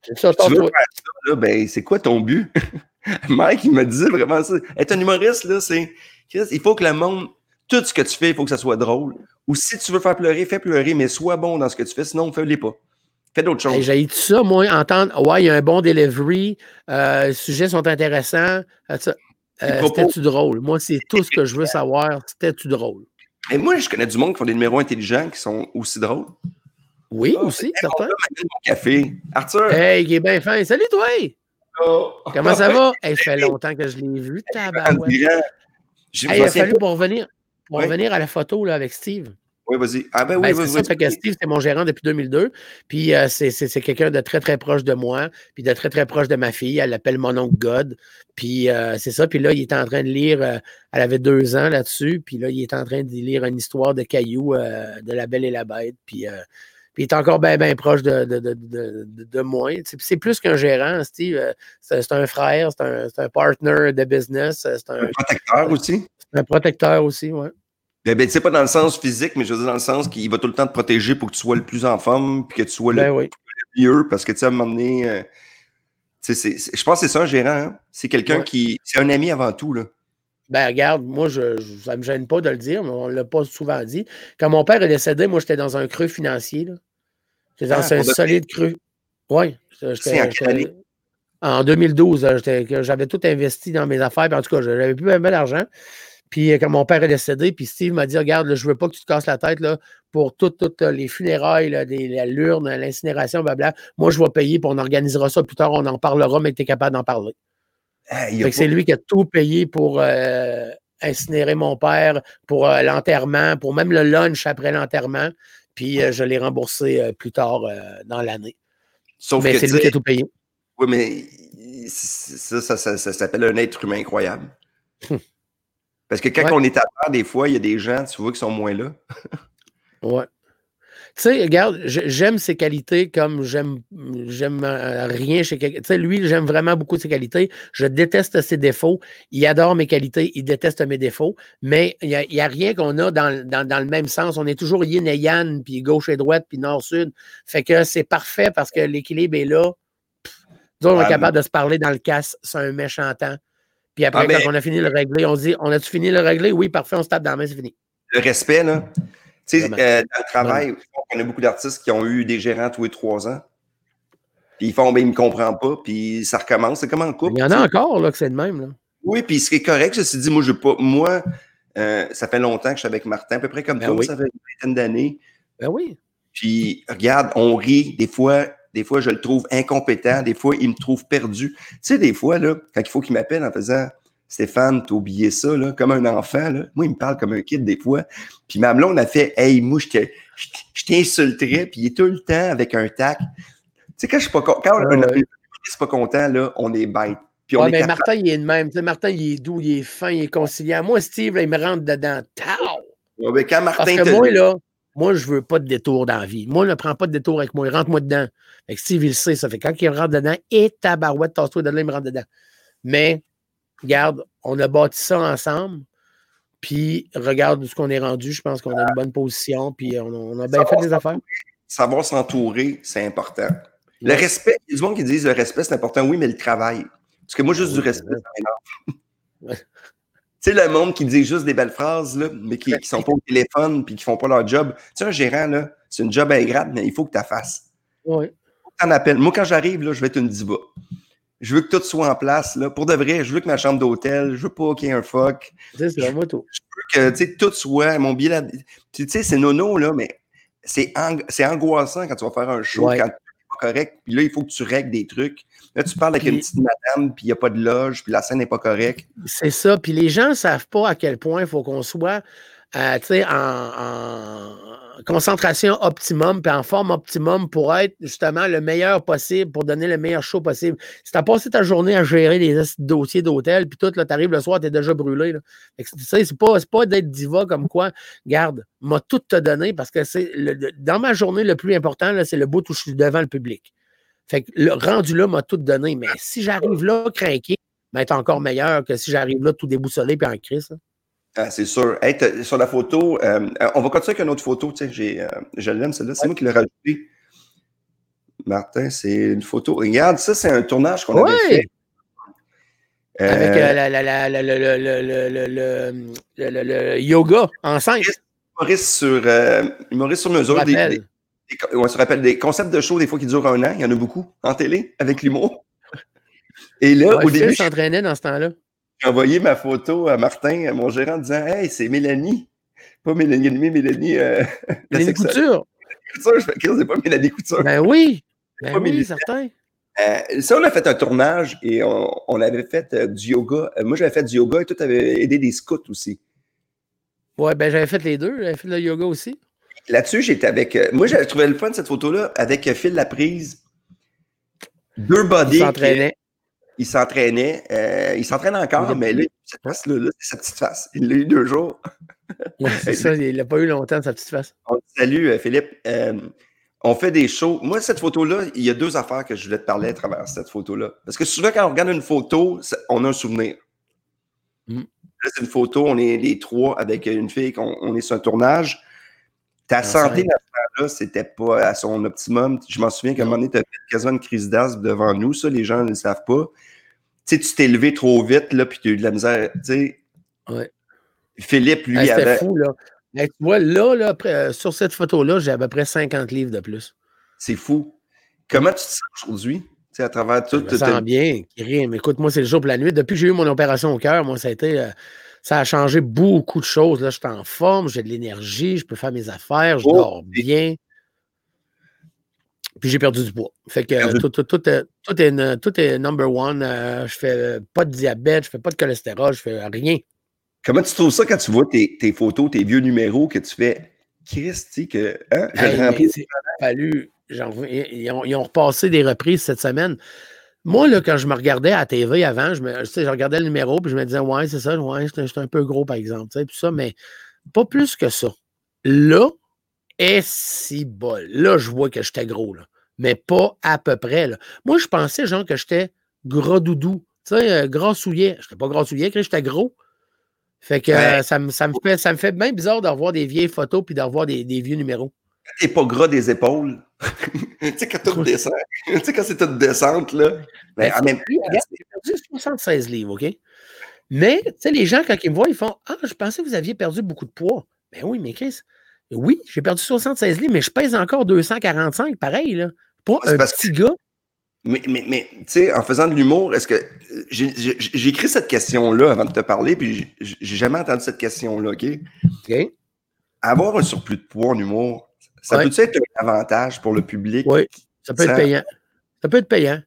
C'est ça, tu veux toi. faire ça, là, ben c'est quoi ton but? Mike, il me disait vraiment ça. Être un humoriste, là, c'est. Il faut que le monde. Tout ce que tu fais, il faut que ça soit drôle. Ou si tu veux faire pleurer, fais pleurer, mais sois bon dans ce que tu fais, sinon, fais-les pas. Fais d'autres choses. J'ai tout ça, moi, entendre, ouais, il y a un bon delivery, euh, les sujets sont intéressants. Euh, euh, c'était-tu drôle? Moi, c'est tout ce que je veux savoir. C'était-tu drôle? Et moi, je connais du monde qui font des numéros intelligents qui sont aussi drôles. Oui, ah, aussi, certain. Café. Arthur. Hey, il est bien fin. Salut, toi! Oh. Comment ça va? Hey, ça fait longtemps que je l'ai vu, tabarouette. Hey, il a fallu pour revenir, pour revenir à la photo là, avec Steve. Oui, vas-y. Ah ben oui, ben, oui. Steve, c'est mon gérant depuis 2002. Puis euh, c'est quelqu'un de très, très proche de moi, puis de très, très proche de ma fille. Elle l'appelle mon oncle God. Puis euh, c'est ça. Puis là, il est en train de lire, euh, elle avait deux ans là-dessus. Puis là, il est en train de lire une histoire de cailloux de La Belle et la Bête. Puis, puis il est encore bien, bien proche de, de, de, de moi. C'est plus qu'un gérant, Steve. C'est un frère, c'est un, un, partner de business. C'est un, un protecteur aussi. C'est un protecteur aussi, oui. Ben, ben, c'est pas dans le sens physique, mais je veux dire dans le sens qu'il va tout le temps te protéger pour que tu sois le plus en forme, puis que tu sois le, ben mieux, parce que tu sais, à un moment donné, euh, je pense que c'est ça un gérant. Hein. C'est quelqu'un qui. C'est un ami avant tout. Là. Ben, regarde, moi, je, ça ne me gêne pas de le dire, mais on ne l'a pas souvent dit. Quand mon père est décédé, moi, j'étais dans un creux financier. J'étais dans ah, un solide creux. Oui. En 2012, j'avais tout investi dans mes affaires. En tout cas, j'avais plus bien d'argent. Puis euh, quand mon père est décédé, puis Steve m'a dit Regarde, je ne veux pas que tu te casses la tête là, pour toutes, euh, les funérailles, là, la l'urne, l'incinération, blabla. Moi, je vais payer, puis on organisera ça plus tard, on en parlera, mais tu es capable d'en parler. c'est lui qui a tout payé pour euh, incinérer mon père, pour l'enterrement, pour même le lunch après l'enterrement. Puis je l'ai remboursé plus tard dans l'année. mais c'est lui qui a tout payé. Oui, mais ça, ça, ça, ça s'appelle un être humain incroyable. Parce que quand on est à part, des fois, il y a des gens, tu vois, qui sont moins là. ouais. Tu sais, regarde, j'aime ses qualités comme j'aime j'aime euh, rien chez quelqu'un. Tu sais, lui, j'aime vraiment beaucoup ses qualités. Je déteste ses défauts. Il adore mes qualités, il déteste mes défauts. Mais il n'y a, rien qu'on a dans, le même sens. On est toujours yin et yang, puis gauche et droite, puis nord-sud. Fait que c'est parfait parce que l'équilibre est là. on est capable de se parler dans le casse, c'est un méchant temps. Puis après, ah, quand on a fini le régler, on dit On a-tu fini le régler? Oui, parfait, on se tape dans la main, c'est fini. Le respect, là. Tu sais, euh, dans le travail, on a beaucoup d'artistes qui ont eu des gérants tous les trois ans. Puis ils font, ben, ils ne me comprennent pas, puis ça recommence. C'est comme en couple. Il y en a encore, là, que c'est le même, là. Oui, puis ce qui est correct, je me suis dit, moi, je pas. Moi, euh, ça fait longtemps que je suis avec Martin, à peu près comme ben toi, ça fait une vingtaine d'années. Ben oui. Puis, regarde, on rit. Des fois, des fois, je le trouve incompétent. Des fois, il me trouve perdu. Tu sais, des fois, là, quand il faut qu'il m'appelle en faisant Stéphane, t'as oublié ça, là, comme un enfant. Là. Moi, il me parle comme un kid des fois. Puis même on a fait Hey, moi, je t'insulterais, puis il est tout le temps avec un tac. Tu sais, quand je suis pas content, quand on n'est pas content, là, on est bête. Puis on mais Martin, il est le même. Martin, il est doux, il est fin, il est conciliant. Moi, Steve, il me rentre dedans. Ouais, mais quand Martin Parce que moi, là, moi, je veux pas de détour dans la vie. Moi, ne prends pas de détour avec moi. Rentre-moi dedans. Fait que Steve, il le sait. Ça fait quand il rentre dedans, et tabarouette, tasse-toi de là, il me rentre dedans. Mais, regarde, on a bâti ça ensemble. Puis, regarde ce qu'on est rendu. Je pense qu'on a une bonne position. Puis, on, a bien fait des affaires. Savoir s'entourer, c'est important. Le respect, il y a du monde qui disent le respect, c'est important. Oui, mais le travail. Parce que moi, juste du respect, ça m'énerve. Tu sais, le monde qui dit juste des belles phrases, là, mais qui ne sont pas au téléphone puis qui font pas leur job. Tu sais, un gérant, là, c'est une job ingrate, mais il faut que tu la fasses. Oui. Moi, quand j'arrive, là, je vais être une diva. Je veux que tout soit en place. Là. Pour de vrai, je veux que ma chambre d'hôtel, je veux pas qu'il y ait un fuck. C'est ça, moi, tout. Je veux que tu tout soit, mon billet. Tu sais, c'est nono, là, mais c'est angoissant quand tu vas faire un show, quand correct. Puis là, il faut que tu règles des trucs. Là, tu parles avec une petite madame, puis il n'y a pas de loge, puis la scène n'est pas correcte. C'est ça. Puis les gens ne savent pas à quel point il faut qu'on soit euh, en, concentration optimum, puis en forme optimum pour être justement le meilleur possible, pour donner le meilleur show possible. Si tu as passé ta journée à gérer des dossiers d'hôtel, puis tout, tu arrives le soir, tu es déjà brûlé. C'est pas, pas d'être diva comme quoi, garde, m'a tout te donné parce que c'est dans ma journée, le plus important, c'est le bout où je suis devant le public. Fait que le rendu là m'a tout donné. Mais si j'arrive là, craqué, ben, être encore meilleur que si j'arrive là tout déboussolé puis en crise. Ah, c'est sûr. sur la photo, euh, on va continuer avec une autre photo. Tu sais, j'ai, euh, je l'aime, celle-là. C'est moi qui l'ai rajoutée. Martin, c'est une photo. Regarde, ça, c'est un tournage qu'on avait fait. Avec euh, la, le, yoga enceinte. Humoriste sur, euh, humoriste sur mesure. Des, des, on se rappelle des concepts de show des fois qui durent un an. Il y en a beaucoup en télé avec l'humour. Et là, au début. s'entraînait dans ce temps-là. J'ai envoyé ma photo à Martin, à mon gérant, en disant Hey, c'est Mélanie. Pas Mélanie, Mélanie. Euh, Mélanie Couture. Couture, je fais c'est pas Mélanie Couture. Ben oui. Ben oui, certain. Euh, ça, on a fait un tournage et on, avait fait euh, du yoga. Euh, moi, j'avais fait du yoga et toi, tu avais aidé des scouts aussi. Ouais, ben j'avais fait les deux. J'avais fait le yoga aussi. Là-dessus, j'étais avec. moi, j'avais trouvé le fun de cette photo-là avec Phil Laprise. Deux bodies. Il s'entraînait. Il s'entraînait. il s'entraîne encore, mais là, cette face-là, c'est sa petite face. Il l'a eu deux jours. c'est ça, il l'a pas eu longtemps, sa petite face. Salut, Philippe on fait des shows. Moi, cette photo-là, il y a deux affaires que je voulais te parler à travers cette photo-là. Parce que souvent, quand on regarde une photo, on a un souvenir. Mm. Là, c'est une photo, on est les trois avec une fille, on, est sur un tournage. Ta santé, à ce là c'était pas à son optimum. Je m'en souviens qu'à un moment donné, tu as fait quasiment une crise d'asthme devant nous. Ça, les gens ne le savent pas. Tu sais, tu t'es levé trop vite, là, puis tu as eu de la misère. Tu sais, ouais. Philippe, lui, ah, avait. fou, là. tu vois, là, là euh, sur cette photo-là, j'ai à peu près 50 livres de plus. C'est fou. Comment tu te sens aujourd'hui? à travers tout. Je me sens bien, Mais Écoute, moi, c'est le jour pour la nuit. Depuis que j'ai eu mon opération au cœur, moi, ça a été. Euh, ça a changé beaucoup de choses. Là, je suis en forme, j'ai de l'énergie, je peux faire mes affaires, je oh, dors bien. Puis j'ai perdu du poids. Fait que tout, tout, tout, est, tout, est, number one. Euh, je fais pas de diabète, je fais pas de cholestérol, je fais rien. Comment tu trouves ça quand tu vois tes, tes photos, tes vieux numéros que tu fais? Christy, que. Hein? fallu. Ils ont, ils ont, repassé des reprises cette semaine. Moi, là, quand je me regardais à la TV avant, je, me, je regardais le numéro puis je me disais, ouais, c'est ça, ouais, j'étais un peu gros, par exemple. Puis ça, mais pas plus que ça. Là, est si bol. Là, je vois que j'étais gros, là. Mais pas à peu près. Là. Moi, je pensais, genre, que j'étais gros doudou. Tu sais, euh, gros soulier. Je n'étais pas gros soulier, j'étais gros. Fait que ça, me, ça, me fait, ça me fait bien bizarre de revoir des vieilles photos puis de revoir des, des vieux numéros. T'es pas gras des épaules. Tu sais, quand tout descend. tu sais, quand c'est toute descente, là. Mais ben, en même temps. J'ai perdu 76 livres, OK? Mais, tu sais, les gens, quand ils me voient, ils font Ah, je pensais que vous aviez perdu beaucoup de poids. Ben oui, mais Chris, oui, j'ai perdu 76 livres, mais je pèse encore 245, pareil, là. Pas un petit gars. Mais, mais, mais tu sais, en faisant de l'humour, est-ce que. J'ai écrit cette question-là avant de te parler, puis j'ai jamais entendu cette question-là, OK? OK. Avoir un surplus de poids en humour, ça peut être un avantage pour le public? Oui, ça peut être payant. Ça peut être payant.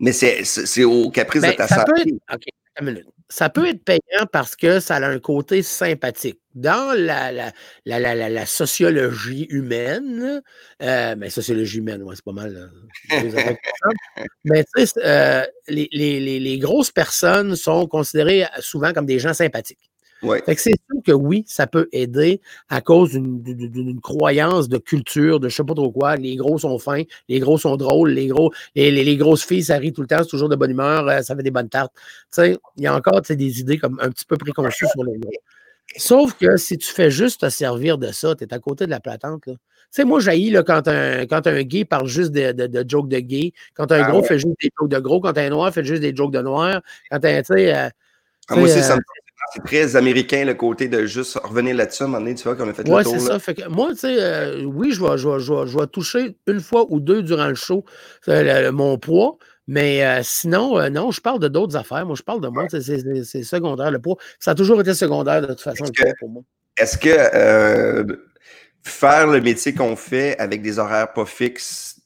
Mais c'est au caprice de ben, ta ça santé. Peut être, OK, une minute ça peut être payant parce que ça a un côté sympathique. Dans la, la, la, la sociologie humaine, euh, mais sociologie humaine, ouais, c'est pas mal. mais tu sais, euh, les, les, les, grosses personnes sont considérées souvent comme des gens sympathiques. Ouais. c'est sûr que oui, ça peut aider à cause d'une croyance de culture, de je sais pas trop quoi. Les gros sont fins, les gros sont drôles, les gros, les, les, grosses filles, ça rit tout le temps, c'est toujours de bonne humeur, euh, ça fait des bonnes tartes. Tu sais, il y a encore des idées comme un petit peu préconçues sur les gros. Sauf que si tu fais juste te servir de ça, tu es à côté de la platante. Tu sais, moi, j'haïs quand un, quand un gay parle juste de, de, jokes de gay, quand un ah gros fait juste des jokes de gros, quand un noir fait juste des jokes de noir, quand un, tu sais. Euh, ah, moi aussi, ça me c'est très américain le côté de juste revenir là-dessus à un moment donné, tu vois, qu'on a fait ouais, le tour. c'est ça. Fait que moi, tu sais, euh, oui, je vais, je, je, toucher une fois ou deux durant le show euh, mon poids, mais euh, sinon, non, je parle de d'autres affaires. Moi, je parle de moi, c'est secondaire le poids. Ça a toujours été secondaire de toute façon le poids pour moi. Est-ce que faire le métier qu'on fait avec des horaires pas fixes,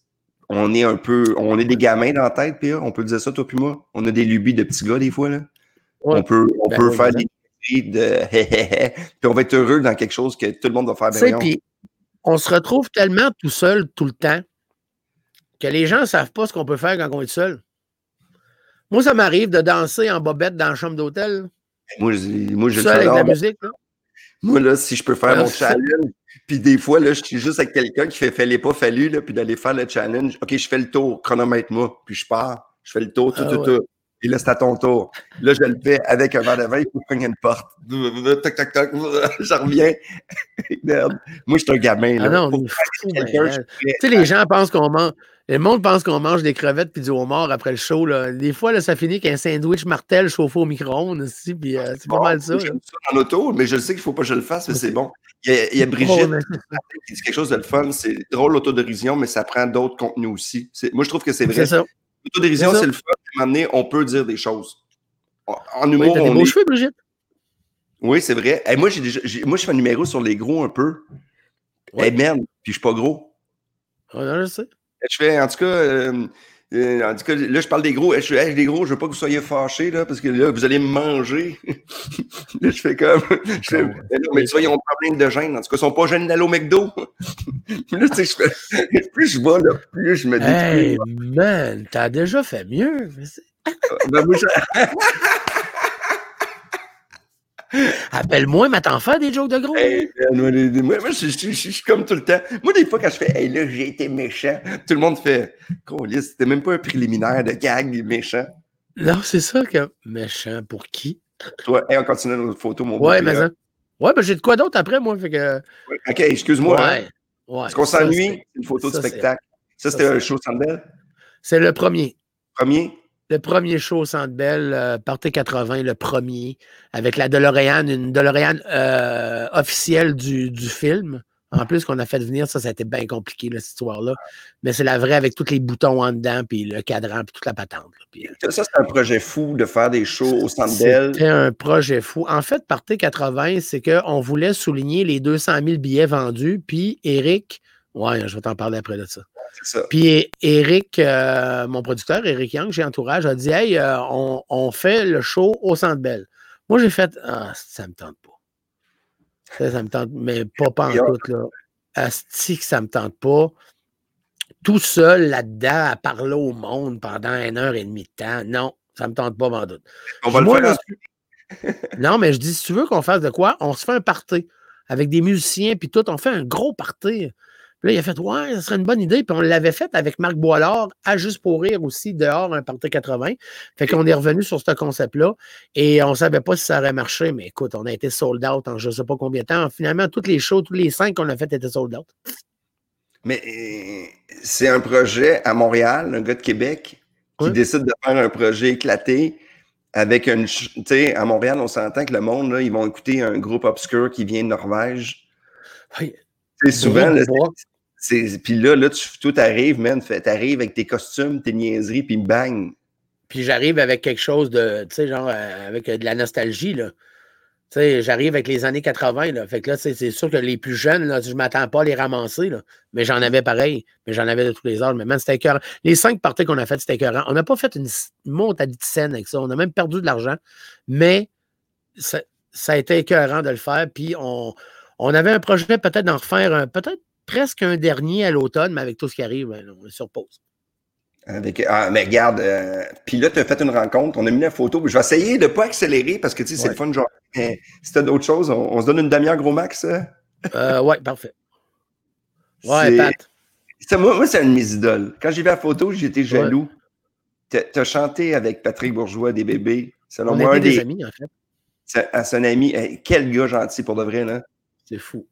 on est un peu, on est des gamins dans la tête, Pierre, on peut dire ça, toi puis moi? On a des lubies de petits gars des fois, là. On peut, on ben peut faire des de puis on va être heureux dans quelque chose que tout le monde va faire bien. Puis on se retrouve tellement tout seul tout le temps que les gens ne savent pas ce qu'on peut faire quand on est seul. Moi, ça m'arrive de danser en bobette dans la chambre d'hôtel. Moi, moi je seul avec la musique. Moi, là, si je peux faire mon challenge, puis des fois, là, je suis juste avec quelqu'un qui fait fallait pas fallu, là, puis d'aller faire le challenge. OK, je fais le tour, chronomètre-moi, puis je pars. Je fais le tour, tout, ah tout, tout. Et là, c'est à ton tour. Là, je le fais avec un verre de vin, il faut que une porte. Toc, toc, toc. Je reviens. Merde. Moi, je suis un gamin. Ah Là. non, Faut on est que fou, quelqu'un, mais, je euh, Tu sais, les gens pensent qu'on mange. Le monde pense qu'on mange des crevettes puis du homard après le show. Là. Des fois, là, ça finit qu'un sandwich martel chauffé au micro-ondes. aussi, Puis euh, c'est pas mal ça. J'aime ça en auto, mais je sais qu'il ne faut pas que je le fasse, mais c'est bon. Il y a, il y a Brigitte qui dit quelque chose de le fun. C'est drôle l'autodérision, mais ça prend d'autres contenus aussi. Moi, je trouve que c'est vrai. C'est ça. L'autodérision, C'est le fun. À un moment donné, on peut dire des choses. En humour, t'as des on beaux est- cheveux, Brigitte. Oui, c'est vrai. Hey, moi, j'ai déjà... moi, je fais un numéro sur les gros un peu. Ouais. Hey, merde, puis je suis pas gros. Non, je sais. Je fais, en tout cas, euh, en tout cas, là, je parle des gros. Je hey, les gros, je veux pas que vous soyez fâchés, là, parce que là, vous allez me manger. là, je fais comme. Je fais, Ouais. mais non, mais tu vois, ils ont un problème de gêne. En tout cas, ils sont pas gênés d'aller au McDo. Là, tu sais, je fais. Plus je vais, là, plus je me dis. Hey, man, t'as déjà fait mieux. C'est- Ben, moi, je- Appelle-moi, mais t'en fais des jokes de gros. Hey, man, moi, les- moi, moi, je, je- je- je suis comme tout le temps. Moi, des fois, quand je fais, hey, là, j'ai été méchant, tout le monde fait, Colis, c'était même pas un préliminaire de gag méchant. Non, c'est ça que. Méchant pour qui? Toi, hey, on continue notre photo, mon Ouais, mais ça. Ouais, ben j'ai de quoi d'autre après, moi. Fait que. Ok, excuse-moi. hein. Ouais. Est-ce qu'on s'ennuie? c'est- une photo de ça, spectacle. Ça, c'était un show Sandbell? C'est le premier. Premier? Le premier show au Centre Bell, euh, Party 80, le premier, avec la DeLorean, une DeLorean euh, officielle du, du film. En plus, qu'on a fait venir, ça, ça a été bien compliqué, là, cette histoire-là. Mais c'est la vraie avec tous les boutons en dedans, puis le cadran, puis toute la patente. là. Puis, euh, Ça, c'est un projet fou de faire des shows au Sandbell. C'était un projet fou. En fait, Party 80, c'est qu'on voulait souligner les 200 000 billets vendus, puis Eric, ouais, je vais t'en parler après de ça. Ça. Puis Eric, euh, mon producteur, Eric Young, j'ai entourage, a dit Hey, euh, on, on fait le show au Centre Bell. Moi, j'ai fait Ah, ça me tente pas. Ça, ça me tente, mais pas pas en tout, là. Asti que ça me tente pas. Tout seul là-dedans à parler au monde pendant une heure et demie de temps. Non, ça me tente pas, m'en doute. On va le faire. là, non, mais je dis, si tu veux qu'on fasse de quoi, on se fait un party avec des musiciens, puis tout, on fait un gros party. Puis là, il a fait, ouais, ça serait une bonne idée. Puis on l'avait fait avec Marc Boilard, à Juste pour rire aussi, dehors, un party 80. Fait qu'on est revenu sur ce concept-là et on ne savait pas si ça aurait marché, mais écoute, on a été sold out en je ne sais pas combien de temps. Finalement, toutes les shows, tous les cinq qu'on a fait étaient sold out. Mais euh, c'est un projet à Montréal, un gars de Québec, qui décide de faire un projet éclaté avec une. Tu sais, à Montréal, on s'entend que le monde, là, ils vont écouter un groupe obscur qui vient de Norvège. Oui. Sais, souvent, c'est. Puis là, là, tu, tout arrive, man. T'arrives avec tes costumes, tes niaiseries, puis bang. Puis j'arrive avec quelque chose de, tu sais, genre, euh, avec euh, de la nostalgie, là. Tu sais, j'arrive avec les années 80, là. Fait que là, c'est sûr que les plus jeunes, là, je m'attends pas à les ramasser, là. Mais j'en avais pareil. Mais j'en avais de tous les âges. Mais man, c'était écœurant. Les cinq parties qu'on a faites, c'était écœurant. On n'a pas fait une montée de scène avec ça. On a même perdu de l'argent. Mais ça, ça a été écœurant de le faire. Puis on, on avait un projet peut-être d'en refaire un, peut-être presque un dernier à l'automne, mais avec tout ce qui arrive, ben, on est sur pause. Avec, ah, mais regarde, euh, puis là, tu as fait une rencontre, on a mis la photo, je vais essayer de ne pas accélérer parce que tu sais, c'est Ouais. le fun, genre. Mais si t'as d'autres choses, on, on se donne une demi-heure gros max. hein? Euh, ouais, parfait. Ouais, Pat. Moi, moi c'est une de mes idoles. Quand j'ai vu la photo, j'étais jaloux. T'as as chanté avec Patrick Bourgeois des bébés. Selon On moi, un des des. amis, en fait. c'est- À son ami. Quel gars gentil pour de vrai, là. C'est fou.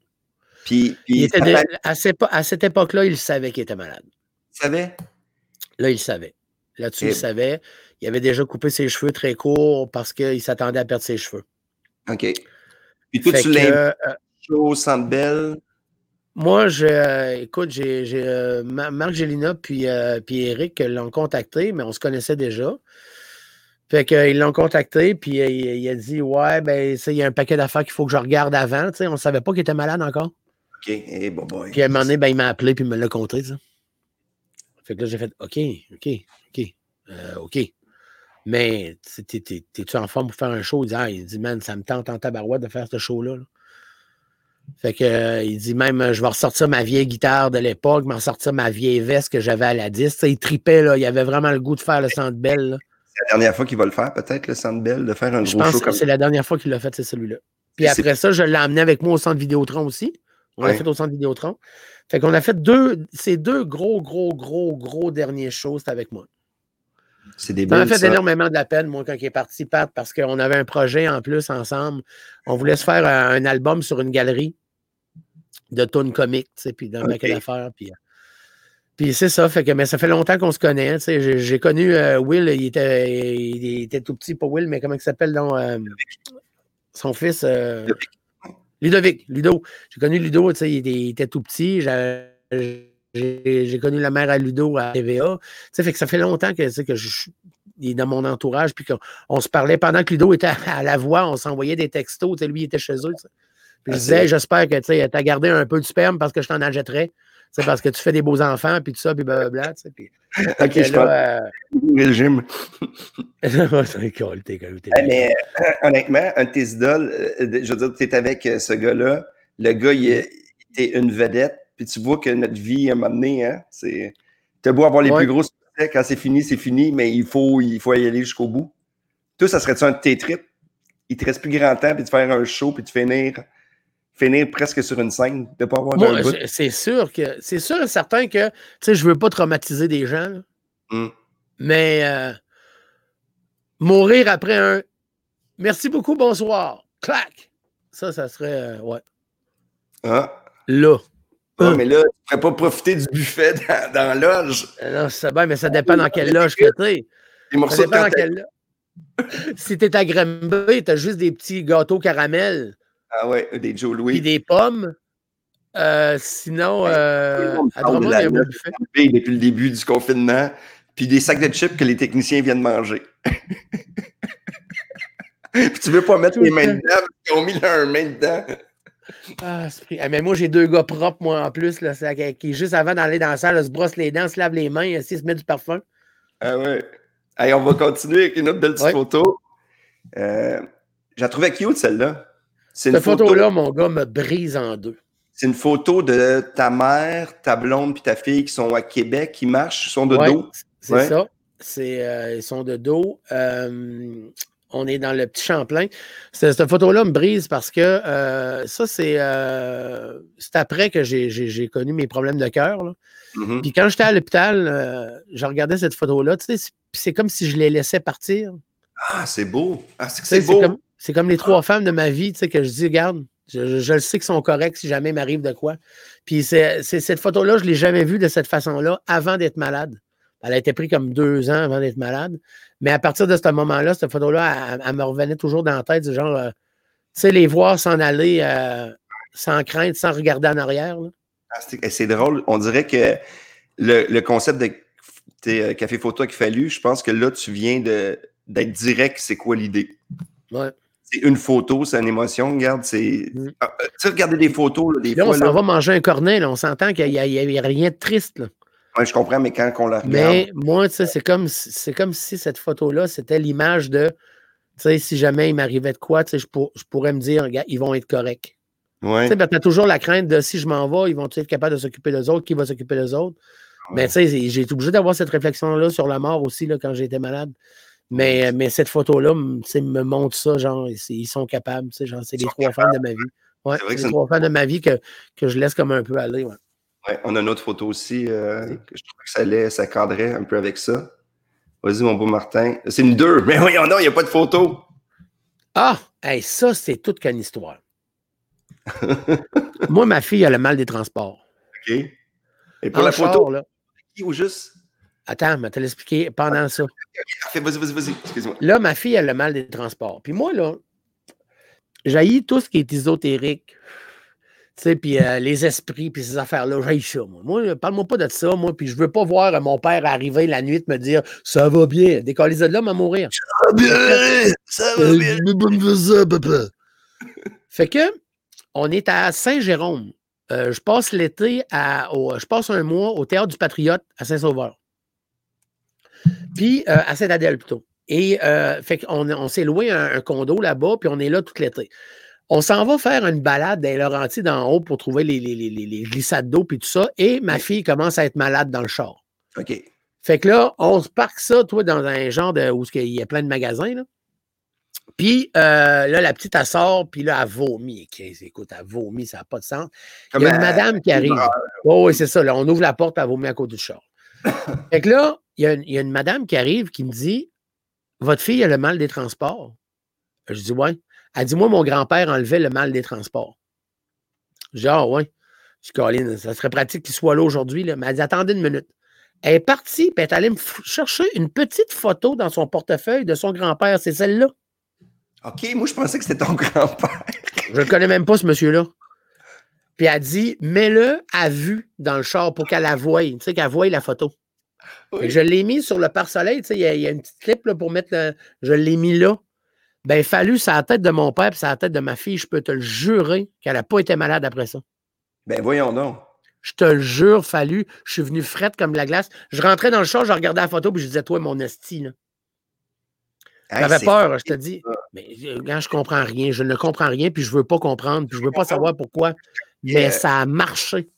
Puis, puis Il de- à, cette, à cette époque-là, il savait qu'il était malade. tu savais? Là, il savait. Là-dessus, il savait. Il avait déjà coupé ses cheveux très courts parce qu'il s'attendait à perdre ses cheveux. OK. Puis toi, Fait tu l'as euh, au Centre Bell? moi, je, euh, écoute, j'ai euh, Ma- Marc Gélina puis, euh, puis Eric l'ont contacté, mais on se connaissait déjà. Fait qu'ils l'ont contacté, puis il, il a dit Ouais, ben, ça, il y a un paquet d'affaires qu'il faut que je regarde avant. Tu sais, on ne savait pas qu'il était malade encore. OK. Eh, bon, boy. Puis à un moment donné, ben, il m'a appelé puis il me l'a conté, ça. Fait que là, j'ai fait OK, OK, OK, euh, OK. Mais t'es- t'es- t'es- t'es-tu en forme pour faire un show? Il dit, ah, il dit Man, ça me tente en tabarouette de faire ce show-là. là. Fait que euh, il dit même euh, je vais ressortir ma vieille guitare de l'époque, m'en sortir ma vieille veste que j'avais à la 10. Tu sais, il tripait, là, il avait vraiment le goût de faire le là. C'est la dernière fois qu'il va le faire, peut-être, le Centre Bell, de faire un Je gros pense show que comme c'est la dernière fois qu'il l'a fait, c'est celui-là. Puis après ça, je l'ai emmené avec moi au centre Vidéotron aussi. On l'a fait au centre Vidéotron. Fait qu'on a fait deux, ces deux gros, gros, gros, gros derniers shows, c'était avec moi. C'est des Ça m'a fait ça. énormément de la peine, moi, quand il est parti, Pat, parce qu'on avait un projet en plus ensemble. On voulait se faire un, un album sur une galerie de tunes comiques, tu sais, puis d'un Ok. paquet d'affaires. Puis, euh, puis c'est ça, fait que, mais ça fait longtemps qu'on se connaît. tu sais. J'ai, j'ai connu euh, Will, il était, il, il était tout petit, pas Will, mais comment il s'appelle donc, euh, son fils? euh, Ludovic, Ludo. J'ai connu Ludo, tu sais, il était, il était tout petit. J'ai, connu la mère à Ludo à TVA. Tu sais, fait que ça fait longtemps que, tu sais, que je, il est dans mon entourage, puis qu'on on se parlait pendant que Ludo était à, à la voix, on s'envoyait des textos, tu sais, lui, il était chez eux. tu sais. Puis Ah, je c'est disais, j'espère que tu as gardé un peu de sperme parce que je t'en achèterais. C'est parce que tu fais des beaux enfants, puis tout ça, puis blablabla. tu sais, Puis, Ok, je là, le gym. euh, cool, t'es cool, cool. mais euh, honnêtement, un de tes idoles, euh, je veux dire, tu es avec euh, ce gars-là. Le gars, il est, il est une vedette. Puis tu vois que notre vie, à un moment donné, hein, c'est. T'as beau avoir les Ouais. plus gros succès, quand c'est fini, c'est fini, mais il faut, il faut y aller jusqu'au bout. Toi, ça serait-tu un de tes trips? Il te reste plus grand temps, puis de faire un show, puis de finir, finir presque sur une scène, de pas avoir Moi, je- c'est sûr que c'est sûr et certain que tu sais, je veux pas traumatiser des gens, là, Hum. mais euh, mourir après un merci beaucoup, bonsoir, clac. Ça, ça serait euh, ouais. Ah. Là. Ah, Hum. mais là, tu pourrais pas profiter du buffet dans, dans la loge. Euh, Non, c'est bien, mais ça dépend dans quelle loge que t'es. Les Ça dépend dans quelle loge. si t'es à Granby, t'as juste des petits gâteaux caramel Ah ouais, des Joe puis Louis. des pommes. Euh, sinon, euh, à de la il y a buffet. depuis le début du confinement, puis des sacs de chips que les techniciens viennent manger. puis tu veux pas mettre les le mains dedans, qu'ils ont mis leurs mains dedans. Ah. Ah, mais moi, j'ai deux gars propres, moi, en plus, là, qui, qui, juste avant d'aller dans la salle, se brossent les dents, se lavent les mains, assis, se met du parfum. Ah ouais. Allez, on va continuer avec une autre belle petite Ouais. photo. Euh, je la trouvais cute, celle-là. Cette photo, photo-là, mon gars, me brise en deux. c'est une photo de ta mère, ta blonde puis ta fille qui sont à Québec, qui marchent, sont de Ouais, dos. C'est Ouais. ça. C'est, euh, ils sont de dos. Euh, on est dans le petit Champlain. Cette, photo-là me brise parce que euh, ça, c'est, c'est après que j'ai, j'ai- j'ai connu mes problèmes de cœur. Mhm. Puis quand j'étais à l'hôpital, je regardais cette photo-là. Tu sais, c'est, puis c'est comme si je les laissais partir. Ah, c'est beau. Ah, c'est que Tu sais, c'est C'est beau. comme, c'est comme les trois femmes de ma vie, tu sais, que je dis, regarde, je, le sais qu'ils sont corrects si jamais m'arrive de quoi. Puis c'est, cette photo-là, je ne l'ai jamais vue de cette façon-là avant d'être malade. Elle a été prise comme deux ans avant d'être malade. Mais à partir de ce moment-là, cette photo-là, elle, elle me revenait toujours dans la tête, du genre, euh, tu sais, les voir s'en aller euh, sans crainte, sans regarder en arrière. c'est- drôle. On dirait que le, le concept de t'es, euh, café photo qu'il fallu, je pense que là, tu viens de, d'être direct, c'est quoi l'idée? Ouais. C'est une photo, c'est une émotion. Regarde, c'est. Mm. Ah, euh, tu sais, regarder des photos, là, des Là, on s'en va manger un cornet, là, on s'entend qu'il n'y a, rien de triste. Là. Ouais, je comprends, mais quand on la regarde. Mais moi, tu sais, c'est comme, si- c'est comme si cette photo-là, c'était l'image de, tu sais, si jamais il m'arrivait de quoi, tu sais, je, pour- je pourrais me dire, regarde, ils vont être corrects. Ouais. Tu sais, ben, t'as toujours la crainte de si je m'en vais, ils vont être capables de s'occuper des autres, qui va s'occuper des autres? Mais tu sais, j'ai été obligé d'avoir cette réflexion-là sur la mort aussi, là, quand j'étais malade. Mais, mais cette photo-là, me montre ça, genre, ils sont capables, c'est les trois femmes de ma vie. Ouais, C'est les trois femmes de ma vie que, que je laisse comme un peu aller. ouais. Ouais, on a une autre photo aussi, euh, que je trouve que ça, allait, ça cadrait un peu avec ça. Vas-y, mon beau Martin. C'est une deux. Mais voyons, non, il n'y a pas de photo. Ah, hey, ça, c'est toute qu'une histoire. Moi, ma fille a le mal des transports. OK. Et pour En la char, photo, là. ou juste? Attends, je vais te l'expliquer pendant ça. Vas-y, vas-y, vas-y. Excuse-moi. Là, ma fille a le mal des transports. Puis moi, là, j'haïs tout ce qui est ésotérique. Tu sais, puis euh, les esprits, puis ces affaires-là, j'haïs ça, moi. Parle-moi pas de ça, moi, puis je veux pas voir mon père arriver la nuit me dire « Ça va bien, décoller de là, m'a mourir. » Ça Euh, je veux pas me faire ça, papa. Fait que, on est à Saint-Jérôme. Euh, je passe l'été à. au- je passe un mois au Théâtre du Patriote à Saint-Sauveur. Puis euh, à Saint-Adèle plutôt. Et euh, fait qu'on on s'est loué un, un condo là-bas, puis on est là tout l'été. On s'en va faire une balade dans Laurentides en haut pour trouver les, les, les- les- les glissades d'eau puis tout ça. Et ma fille commence à être malade dans le char. OK. Fait que là, on se parque ça, toi, dans un genre de. où il y a plein de magasins, là. Puis euh, là, la petite, elle sort, puis là, elle vomit. Écoute, elle vomit, ça n'a pas de sens. Il y a une madame qui arrive. Oh, oui, c'est ça. Là, on ouvre la porte, elle vomit à côté du char. Fait que là, il y, a une- il y a une madame qui arrive qui me dit Votre fille a le mal des transports. Je dis Ouais. Elle dit Moi, mon grand-père enlevait le mal des transports. Je dis Ah, ouais. Je dis Colin, ça serait pratique qu'il soit là aujourd'hui. Mais elle dit Attendez une minute. Elle est partie, puis elle est allée me chercher une petite photo dans son portefeuille de son grand-père. C'est celle-là. OK, moi, je pensais que c'était ton grand-père. Je ne connais même pas ce monsieur-là. Puis elle dit Mets-le à vue dans le char pour qu'elle la voie. Tu sais, qu'elle voie la photo. Je l'ai mis sur le pare-soleil. tu sais, Il y, a- il y a une petite clip là, pour mettre le. Je l'ai mis là. Ben, fallu, c'est la tête de mon père, puis c'est la tête de ma fille. Je peux te le jurer qu'elle n'a pas été malade après ça. Ben, voyons donc. Je te le jure, fallu. Je suis venu frette comme de la glace. Je rentrais dans le char, je regardais la photo, puis je disais, toi, mon esti, là. Hey, J'avais peur, je te dis. Mais euh, quand je comprends rien, je ne comprends rien, puis je ne veux pas comprendre, puis je ne veux pas savoir pourquoi. Mais euh, ça a marché. Tu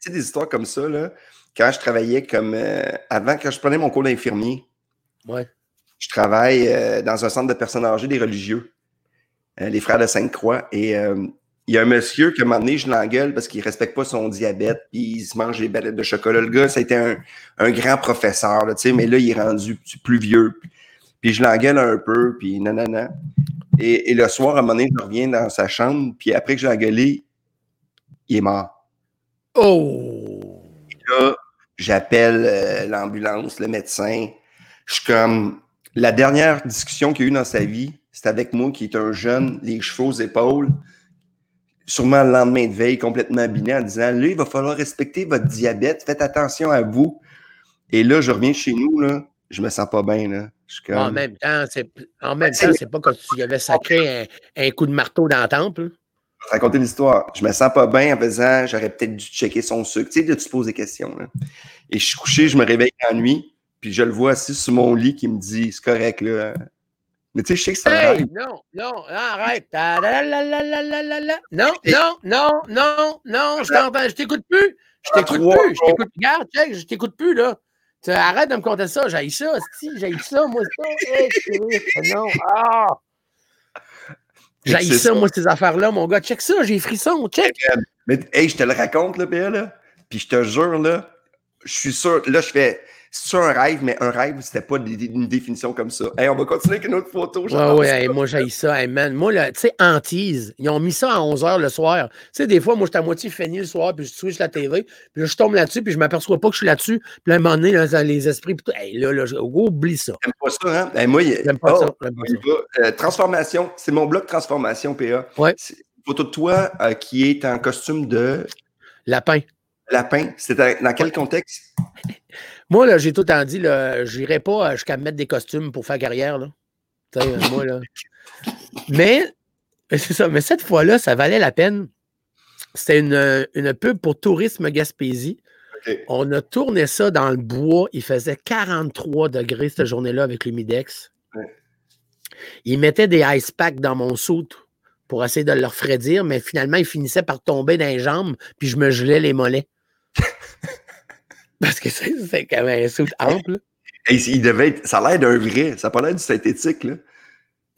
sais, des histoires comme ça, là, quand je travaillais comme. euh, avant, quand je prenais mon cours d'infirmier, Ouais. je travaille euh, dans un centre de personnes âgées des religieux, euh, les frères de Sainte-Croix. Et il y a un monsieur qui, à un moment donné, je l'engueule parce qu'il ne respecte pas son diabète, puis il se mange les balettes de chocolat. Le gars, ça a été un, un grand professeur, là, tu sais, mais là, il est rendu plus vieux. Puis je l'engueule un peu, puis nanana. Et, et le soir, à un moment donné, je reviens dans sa chambre, puis après que je l'ai engueulé, il est mort. Oh! là, j'appelle euh, l'ambulance, le médecin. Je suis comme. La dernière discussion qu'il y a eu dans sa vie, c'est avec moi qui est un jeune, les cheveux aux épaules, sûrement le lendemain de veille, complètement abîmé, en disant Là, il va falloir respecter votre diabète, faites attention à vous. Et là, je reviens chez nous, là, je me sens pas bien. Là. Comme. En même temps, c'est en même temps, c'est pas comme si tu avais sacré un, un coup de marteau dans le temple. Te raconter l'histoire. Je me sens pas bien en faisant, j'aurais peut-être dû checker son sucre. Tu sais, de te poser des questions. là. Et je suis couché, je me réveille la nuit, puis je le vois assis sur mon lit qui me dit, c'est correct, là. Mais tu sais, je sais que c'est Hey, non, non, arrête. Non, non, non, non, non, je t'entends, je t'écoute plus. Je t'écoute Trois plus. Je t'écoute. Regarde, check, je t'écoute plus, là. Tu- arrête de me compter ça. J'ai ça, si, j'ai ça, moi, ça. Christ, non. Ah! J'ai C'est ça, ça. moi, ces affaires-là, mon gars. Check ça, j'ai frisson, check. Mais hey, je te le raconte, là, PA, là. Puis je te jure, là, je suis sûr, là, je fais, c'est un rêve, mais un rêve, c'était pas une définition comme ça. Hey, on va continuer avec une autre photo. Ouais, ouais, hey, moi, j'ai ça, hey, man. Moi, tu sais, Antise, ils ont mis ça à 11 h le soir. Tu sais, des fois, moi, j'étais à moitié fini le soir, puis je switch la TV, puis là, je tombe là-dessus, puis je m'aperçois pas que je suis là-dessus. Puis là, à un moment donné, là, les esprits, puis tout. Hey, là, là, je- oublie ça. J'aime pas ça, hein? Hey, moi, J'aime pas oh, ça. pas ça. Euh, transformation, c'est mon blog Transformation, PA. Ouais. Photo de toi euh, qui est en costume de Lapin. lapin. C'est dans dans quel contexte? Moi, là, j'ai tout le temps dit, j'irai pas euh, jusqu'à me mettre des costumes pour faire carrière, là. Euh, moi, là. Mais, mais c'est ça. Mais cette fois-là, ça valait la peine. C'était une, euh, une pub pour Tourisme Gaspésie. On a tourné ça dans le bois. Il faisait 43 degrés cette journée-là avec l'humidex. Ouais. Ils mettaient des ice packs dans mon soute pour essayer de le refroidir, mais finalement, il finissait par tomber dans les jambes, puis je me gelais les mollets. Parce que c'est c'est comme un soute ample. il devait être, ça a l'air d'un vrai. Ça n'a pas l'air du synthétique, là.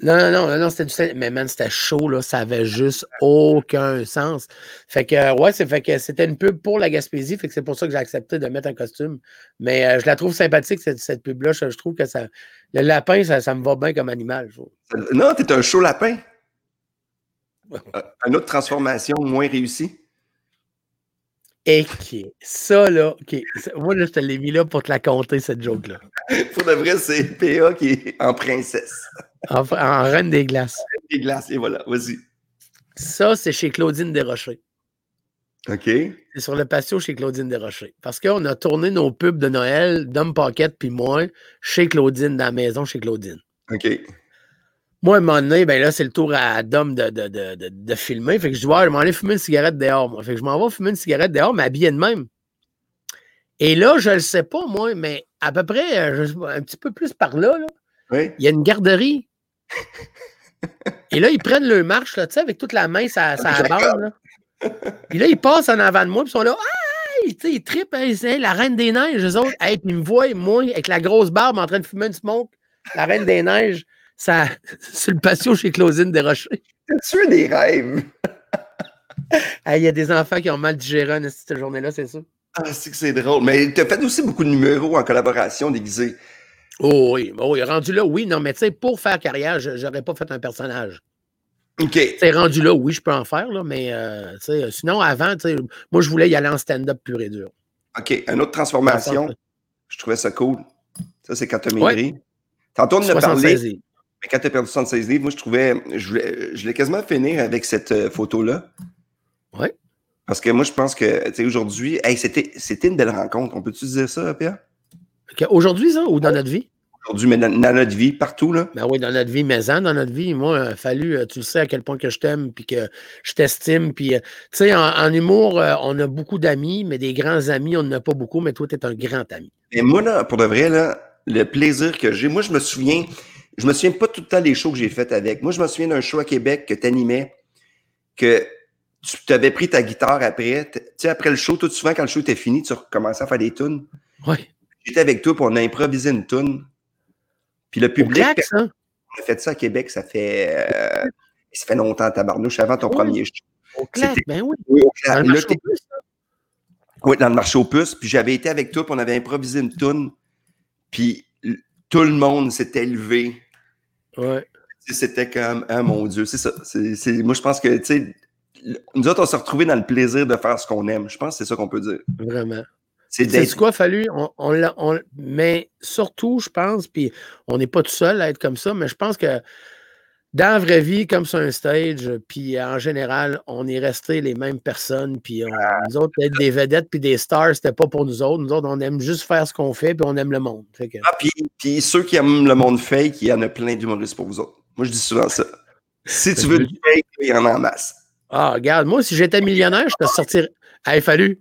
Non, non, non, non, non, c'était du syn- Mais man, c'était chaud, là. Ça avait juste aucun sens. Fait que, euh, ouais, c'est fait que c'était une pub pour la Gaspésie. Fait que c'est pour ça que j'ai accepté de mettre un costume. Mais euh, je la trouve sympathique, cette, cette pub-là. Je, je trouve que ça. Le lapin, ça, ça me va bien comme animal. je trouve. Non, t'es un chaud lapin. Euh, Une autre transformation moins réussie. Qui ça, là, OK. moi, là, je te l'ai mis là pour te la compter, cette joke-là. Pour de vrai, c'est PA qui est en princesse. En, en reine des glaces. Les glaces, et voilà, vas-y. Ça, c'est chez Claudine Desrochers. OK. C'est sur le patio chez Claudine Desrochers. Parce qu'on a tourné nos pubs de Noël, Dom Pocket puis moi, chez Claudine, dans la maison chez Claudine. OK. Moi, à un moment donné, ben là, c'est le tour à Dom de, de, de, de, de filmer. Fait que je dis, ouais, je m'en aller fumer une cigarette dehors, moi. Fait que je m'en vais fumer une cigarette dehors, mais habillé de même. Et là, je le sais pas, moi, mais à peu près, euh, je un petit peu plus par là, là, Oui. il y a une garderie. Et là, ils prennent le marche, là, tu sais, avec toute la main, ça, ça bande, là. Puis là, ils passent en avant de moi, puis ils sont là, tu sais, ils trippent, hein, la reine des neiges, eux autres. Hey, puis ils me voient, moi, avec la grosse barbe, en train de fumer une smoke, la reine des neiges, ça, sur le patio chez Claudine Desrochers. Tu as des rêves? Il y a des enfants qui ont mal digéré en cette journée-là, c'est ça. Ah, c'est que c'est drôle. Mais tu as fait aussi beaucoup de numéros en collaboration déguisés. Oh oui, oh rendu là, oui. Non, mais tu sais, pour faire carrière, je n'aurais pas fait un personnage. OK. C'est rendu là, oui, je peux en faire, là, mais euh, sais, sinon, avant, moi, je voulais y aller en stand-up pur et dur. OK. Une autre transformation. Je trouvais ça cool. Ça, c'est quand tu as maigri. Tantôt, on a parlé. Mais quand tu as perdu 76 livres, moi, je trouvais. Je voulais, je voulais quasiment finir avec cette euh, photo-là. Oui. Parce que moi, je pense que, tu sais, aujourd'hui, hey, c'était, c'était une belle rencontre. On peut-tu dire ça, Pierre? Aujourd'hui, ça, ou dans notre vie? Aujourd'hui, mais dans, notre vie, partout, là. Ben oui, dans notre vie, mais dans notre vie, moi, il a fallu, euh, tu le sais à quel point que je t'aime, puis que je t'estime, puis, euh, tu sais, en, humour, on a beaucoup d'amis, mais des grands amis, on n'en a pas beaucoup, mais toi, tu es un grand ami. Et moi, là, pour de vrai, là, le plaisir que j'ai, moi, je me souviens, je me souviens pas tout le temps des shows que j'ai fait avec. Moi, je me souviens d'un show à Québec que tu animais, que tu t'avais pris ta guitare après. Tu sais, après le show, tout souvent, quand le show était fini, tu recommençais à faire des tunes. Oui. J'étais avec toi, pour on a improvisé une tune. Puis le public. ça? On a fait ça à Québec, ça fait. Euh, ça fait longtemps, tabarnouche, avant ton premier show. Au ben oui. Oui, au clap. Dans le marché oui, dans le marché aux puces. Puis j'avais été avec toi, puis on avait improvisé une tune. Puis tout le monde s'était levé. Ouais. C'était comme, ah mon Dieu, c'est ça. moi, je pense que, tu sais, nous autres, on s'est retrouvés dans le plaisir de faire ce qu'on aime. Je pense que c'est ça qu'on peut dire. Vraiment. C'est quoi, fallu? On, on, mais surtout, je pense, puis on n'est pas tout seul à être comme ça, mais je pense que dans la vraie vie, comme sur un stage, puis en général, on est resté les mêmes personnes, puis ah. nous autres, être des vedettes puis des stars, c'était pas pour nous autres. Nous autres, on aime juste faire ce qu'on fait, puis on aime le monde. Ah, puis, puis, ceux qui aiment le monde fake, il y en a plein d'humoristes pour vous autres. Moi, je dis souvent ça. Si tu veux du fake, il y en a en masse. Ah, regarde, moi, si j'étais millionnaire, je te sortirais. Hey, fallu.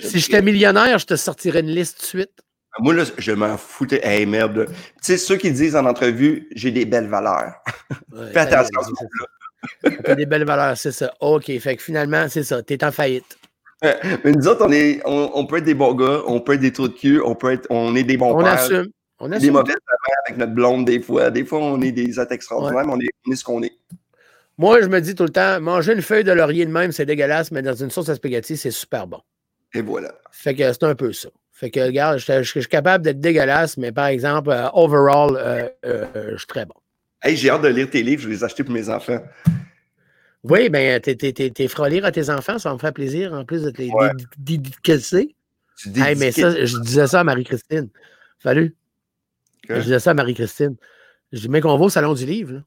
Si j'étais millionnaire, je te sortirais une liste de suite. Moi, là, je m'en foutais. Hey, merde. Tu sais, ceux qui disent en entrevue, j'ai des belles valeurs. Fais attention à ça. des belles valeurs, c'est ça. OK, fait que finalement, c'est ça. T'es en faillite. Mais nous autres, on, est, on, peut être des bons gars, on peut être des trous de cul, on peut être, on est des bons on pères. Assume. On assume. Des mauvaises avec notre blonde, des fois. Des fois, on est des êtres extraordinaires, mais on est, on est ce qu'on est. Moi, je me dis tout le temps, manger une feuille de laurier de même, c'est dégueulasse, mais dans une sauce à spaghetti, c'est super bon. Et voilà. Fait que c'est un peu ça. Fait que, regarde, je, suis capable d'être dégueulasse, mais par exemple, euh, overall, euh, euh, je suis très bon. Hey, j'ai hâte de lire tes livres, je vais les acheter pour mes enfants. Oui, bien, t'es, lire à tes enfants, ça va me faire plaisir, en plus de te les dédicacer. Hey, mais ça, je disais ça à Marie-Christine. Salut. Je disais ça à Marie-Christine. Je dis, mais qu'on va au Salon du Livre. Là.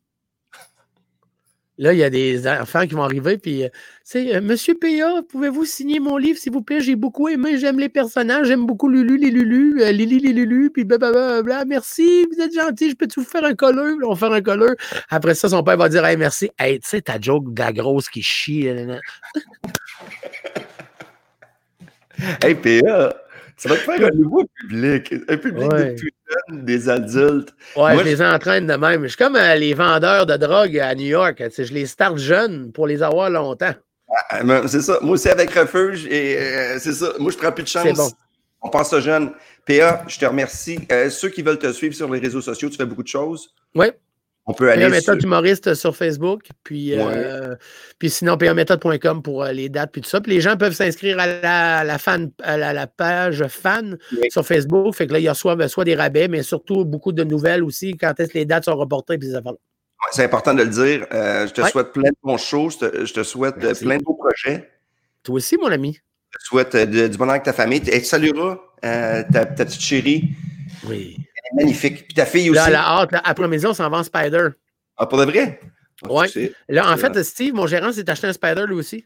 Là, il y a des enfants qui vont arriver, puis c'est euh, Monsieur P.A., pouvez-vous signer mon livre, s'il vous plaît? J'ai beaucoup aimé, j'aime les personnages, j'aime beaucoup Lulu, les Lulu, euh, Lili, les Lulu, puis blablabla. Merci, vous êtes gentil, je peux vous faire un colleur? On va faire un colleur. Après ça, son père va dire Hey, merci. Hey, tu sais, ta joke de la grosse qui chie. hey, P.A., ça va te faire un nouveau public, un public de plus jeunes, des adultes. Ouais, je les entraîne de même. Je suis comme euh, les vendeurs de drogue à New York. Je les starte jeunes pour les avoir longtemps. Ah, c'est ça. Moi aussi avec refuge et euh, c'est ça. Moi, je prends plus de chance. Bon. On pense aux jeunes. PA, je te remercie. Euh, ceux qui veulent te suivre sur les réseaux sociaux, tu fais beaucoup de choses. Oui. On peut aller. méthode humoriste sur Facebook, puis, euh, puis sinon payométhode.com pour euh, les dates, puis tout ça. Puis les gens peuvent s'inscrire à la, fan, à la, page fan sur Facebook. Fait que là, il y a soit, des rabais, mais surtout beaucoup de nouvelles aussi quand est-ce que les dates sont reportées, puis c'est important de le dire. Euh, je te souhaite plein de bons shows. Je te, souhaite plein de beaux projets. Toi aussi, mon ami. Je te souhaite du bonheur avec ta famille. Et tu salueras ta, petite chérie. Oui magnifique. Puis ta fille aussi. Là, la hâte, là, après maison, on s'en va en Spider. Ah, pour de vrai? oui. Là, en fait, Steve, mon gérant, s'est acheté un Spider lui aussi.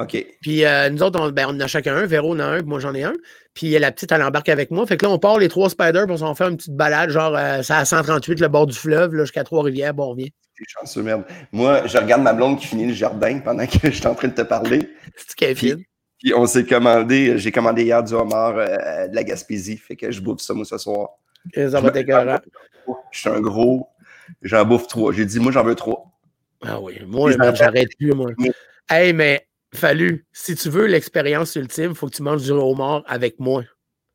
OK. Puis euh, nous autres, on, ben, on en a chacun un. Véro en a un, moi j'en ai un. Puis la petite, elle embarque avec moi. Fait que là, on part les trois Spiders, puis on s'en fait une petite balade, genre, euh, c'est à 138, le bord du fleuve, jusqu'à Trois-Rivières, bon, on revient. chanceux, merde. Moi, je regarde ma blonde qui finit le jardin pendant que je suis en train de te parler. C'est puis, puis on s'est commandé, j'ai commandé hier du homard euh, de la Gaspésie. Fait que je bouffe ça, moi, ce soir. Ça va Je suis un gros, j'en bouffe trois. J'ai dit, moi, j'en veux trois. Ah oui, moi, j'arrête plus, moi. Hey, mais Fallu, si tu veux l'expérience ultime, il faut que tu manges du homard avec moi.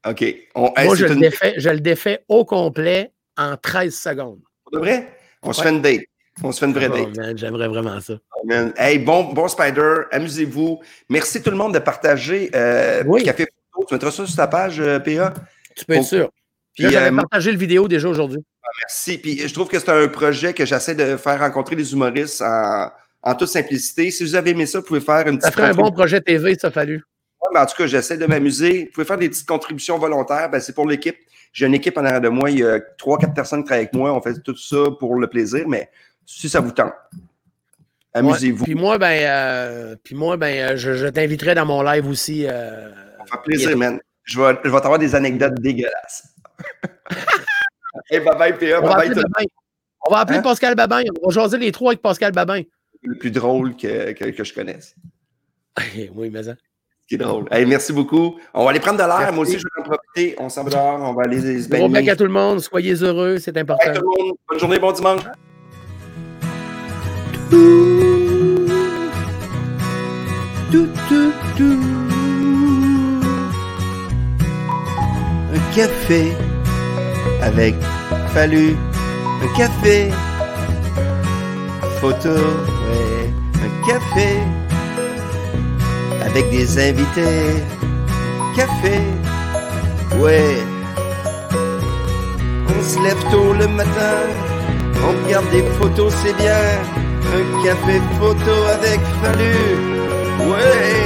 OK. moi, je, le défais, je le défais au complet en 13 secondes. De vrai? On se fait une date. On se fait une vraie Oh, date. J'aimerais vraiment ça. Man. Hey, bon, bon Spider, amusez-vous. Merci tout le monde de partager euh, Oui. Café Photo. Tu mettras ça sur ta page, euh, PA. Tu peux être sûr. Puis, j'avais euh, partagé le vidéo déjà aujourd'hui. merci. Puis je trouve que c'est un projet que j'essaie de faire rencontrer les humoristes en, en toute simplicité. Si vous avez aimé ça, vous pouvez faire une Ça petite ferait un bon projet TV, ça fallu. Ouais, mais en tout cas, j'essaie de m'amuser. Vous pouvez faire des petites contributions volontaires. Ben, c'est pour l'équipe. J'ai une équipe en arrière de moi. Il y a trois, quatre personnes qui travaillent avec moi. On fait tout ça pour le plaisir. Mais si ça vous tente, amusez-vous. Puis moi, ben, euh, puis moi, ben, euh, je, je t'inviterai dans mon live aussi. euh, Ça va faire plaisir, man. Je vais, je vais t'avoir des anecdotes dégueulasses. hey, bye bye, PA. on, va Bye appeler tout Babin. On va appeler Hein? Pascal Babin. On va jaser les trois avec Pascal Babin. le plus drôle que, que, que je connaisse. oui, mais ça. Ce qui est drôle. Hey, merci beaucoup. On va aller prendre de l'air. Moi aussi, je vais en profiter. On s'en va dehors. On va aller se Gros bec baigner. à tout le monde. Soyez heureux, c'est important. Tout le monde. Bonne journée, bon dimanche. Tout, tout, tout. Un café avec Fallu. Un café. Photo, ouais. Un café avec des invités. Café, ouais. On se lève tôt le matin. On regarde des photos, c'est bien. Un café photo avec Fallu. Ouais.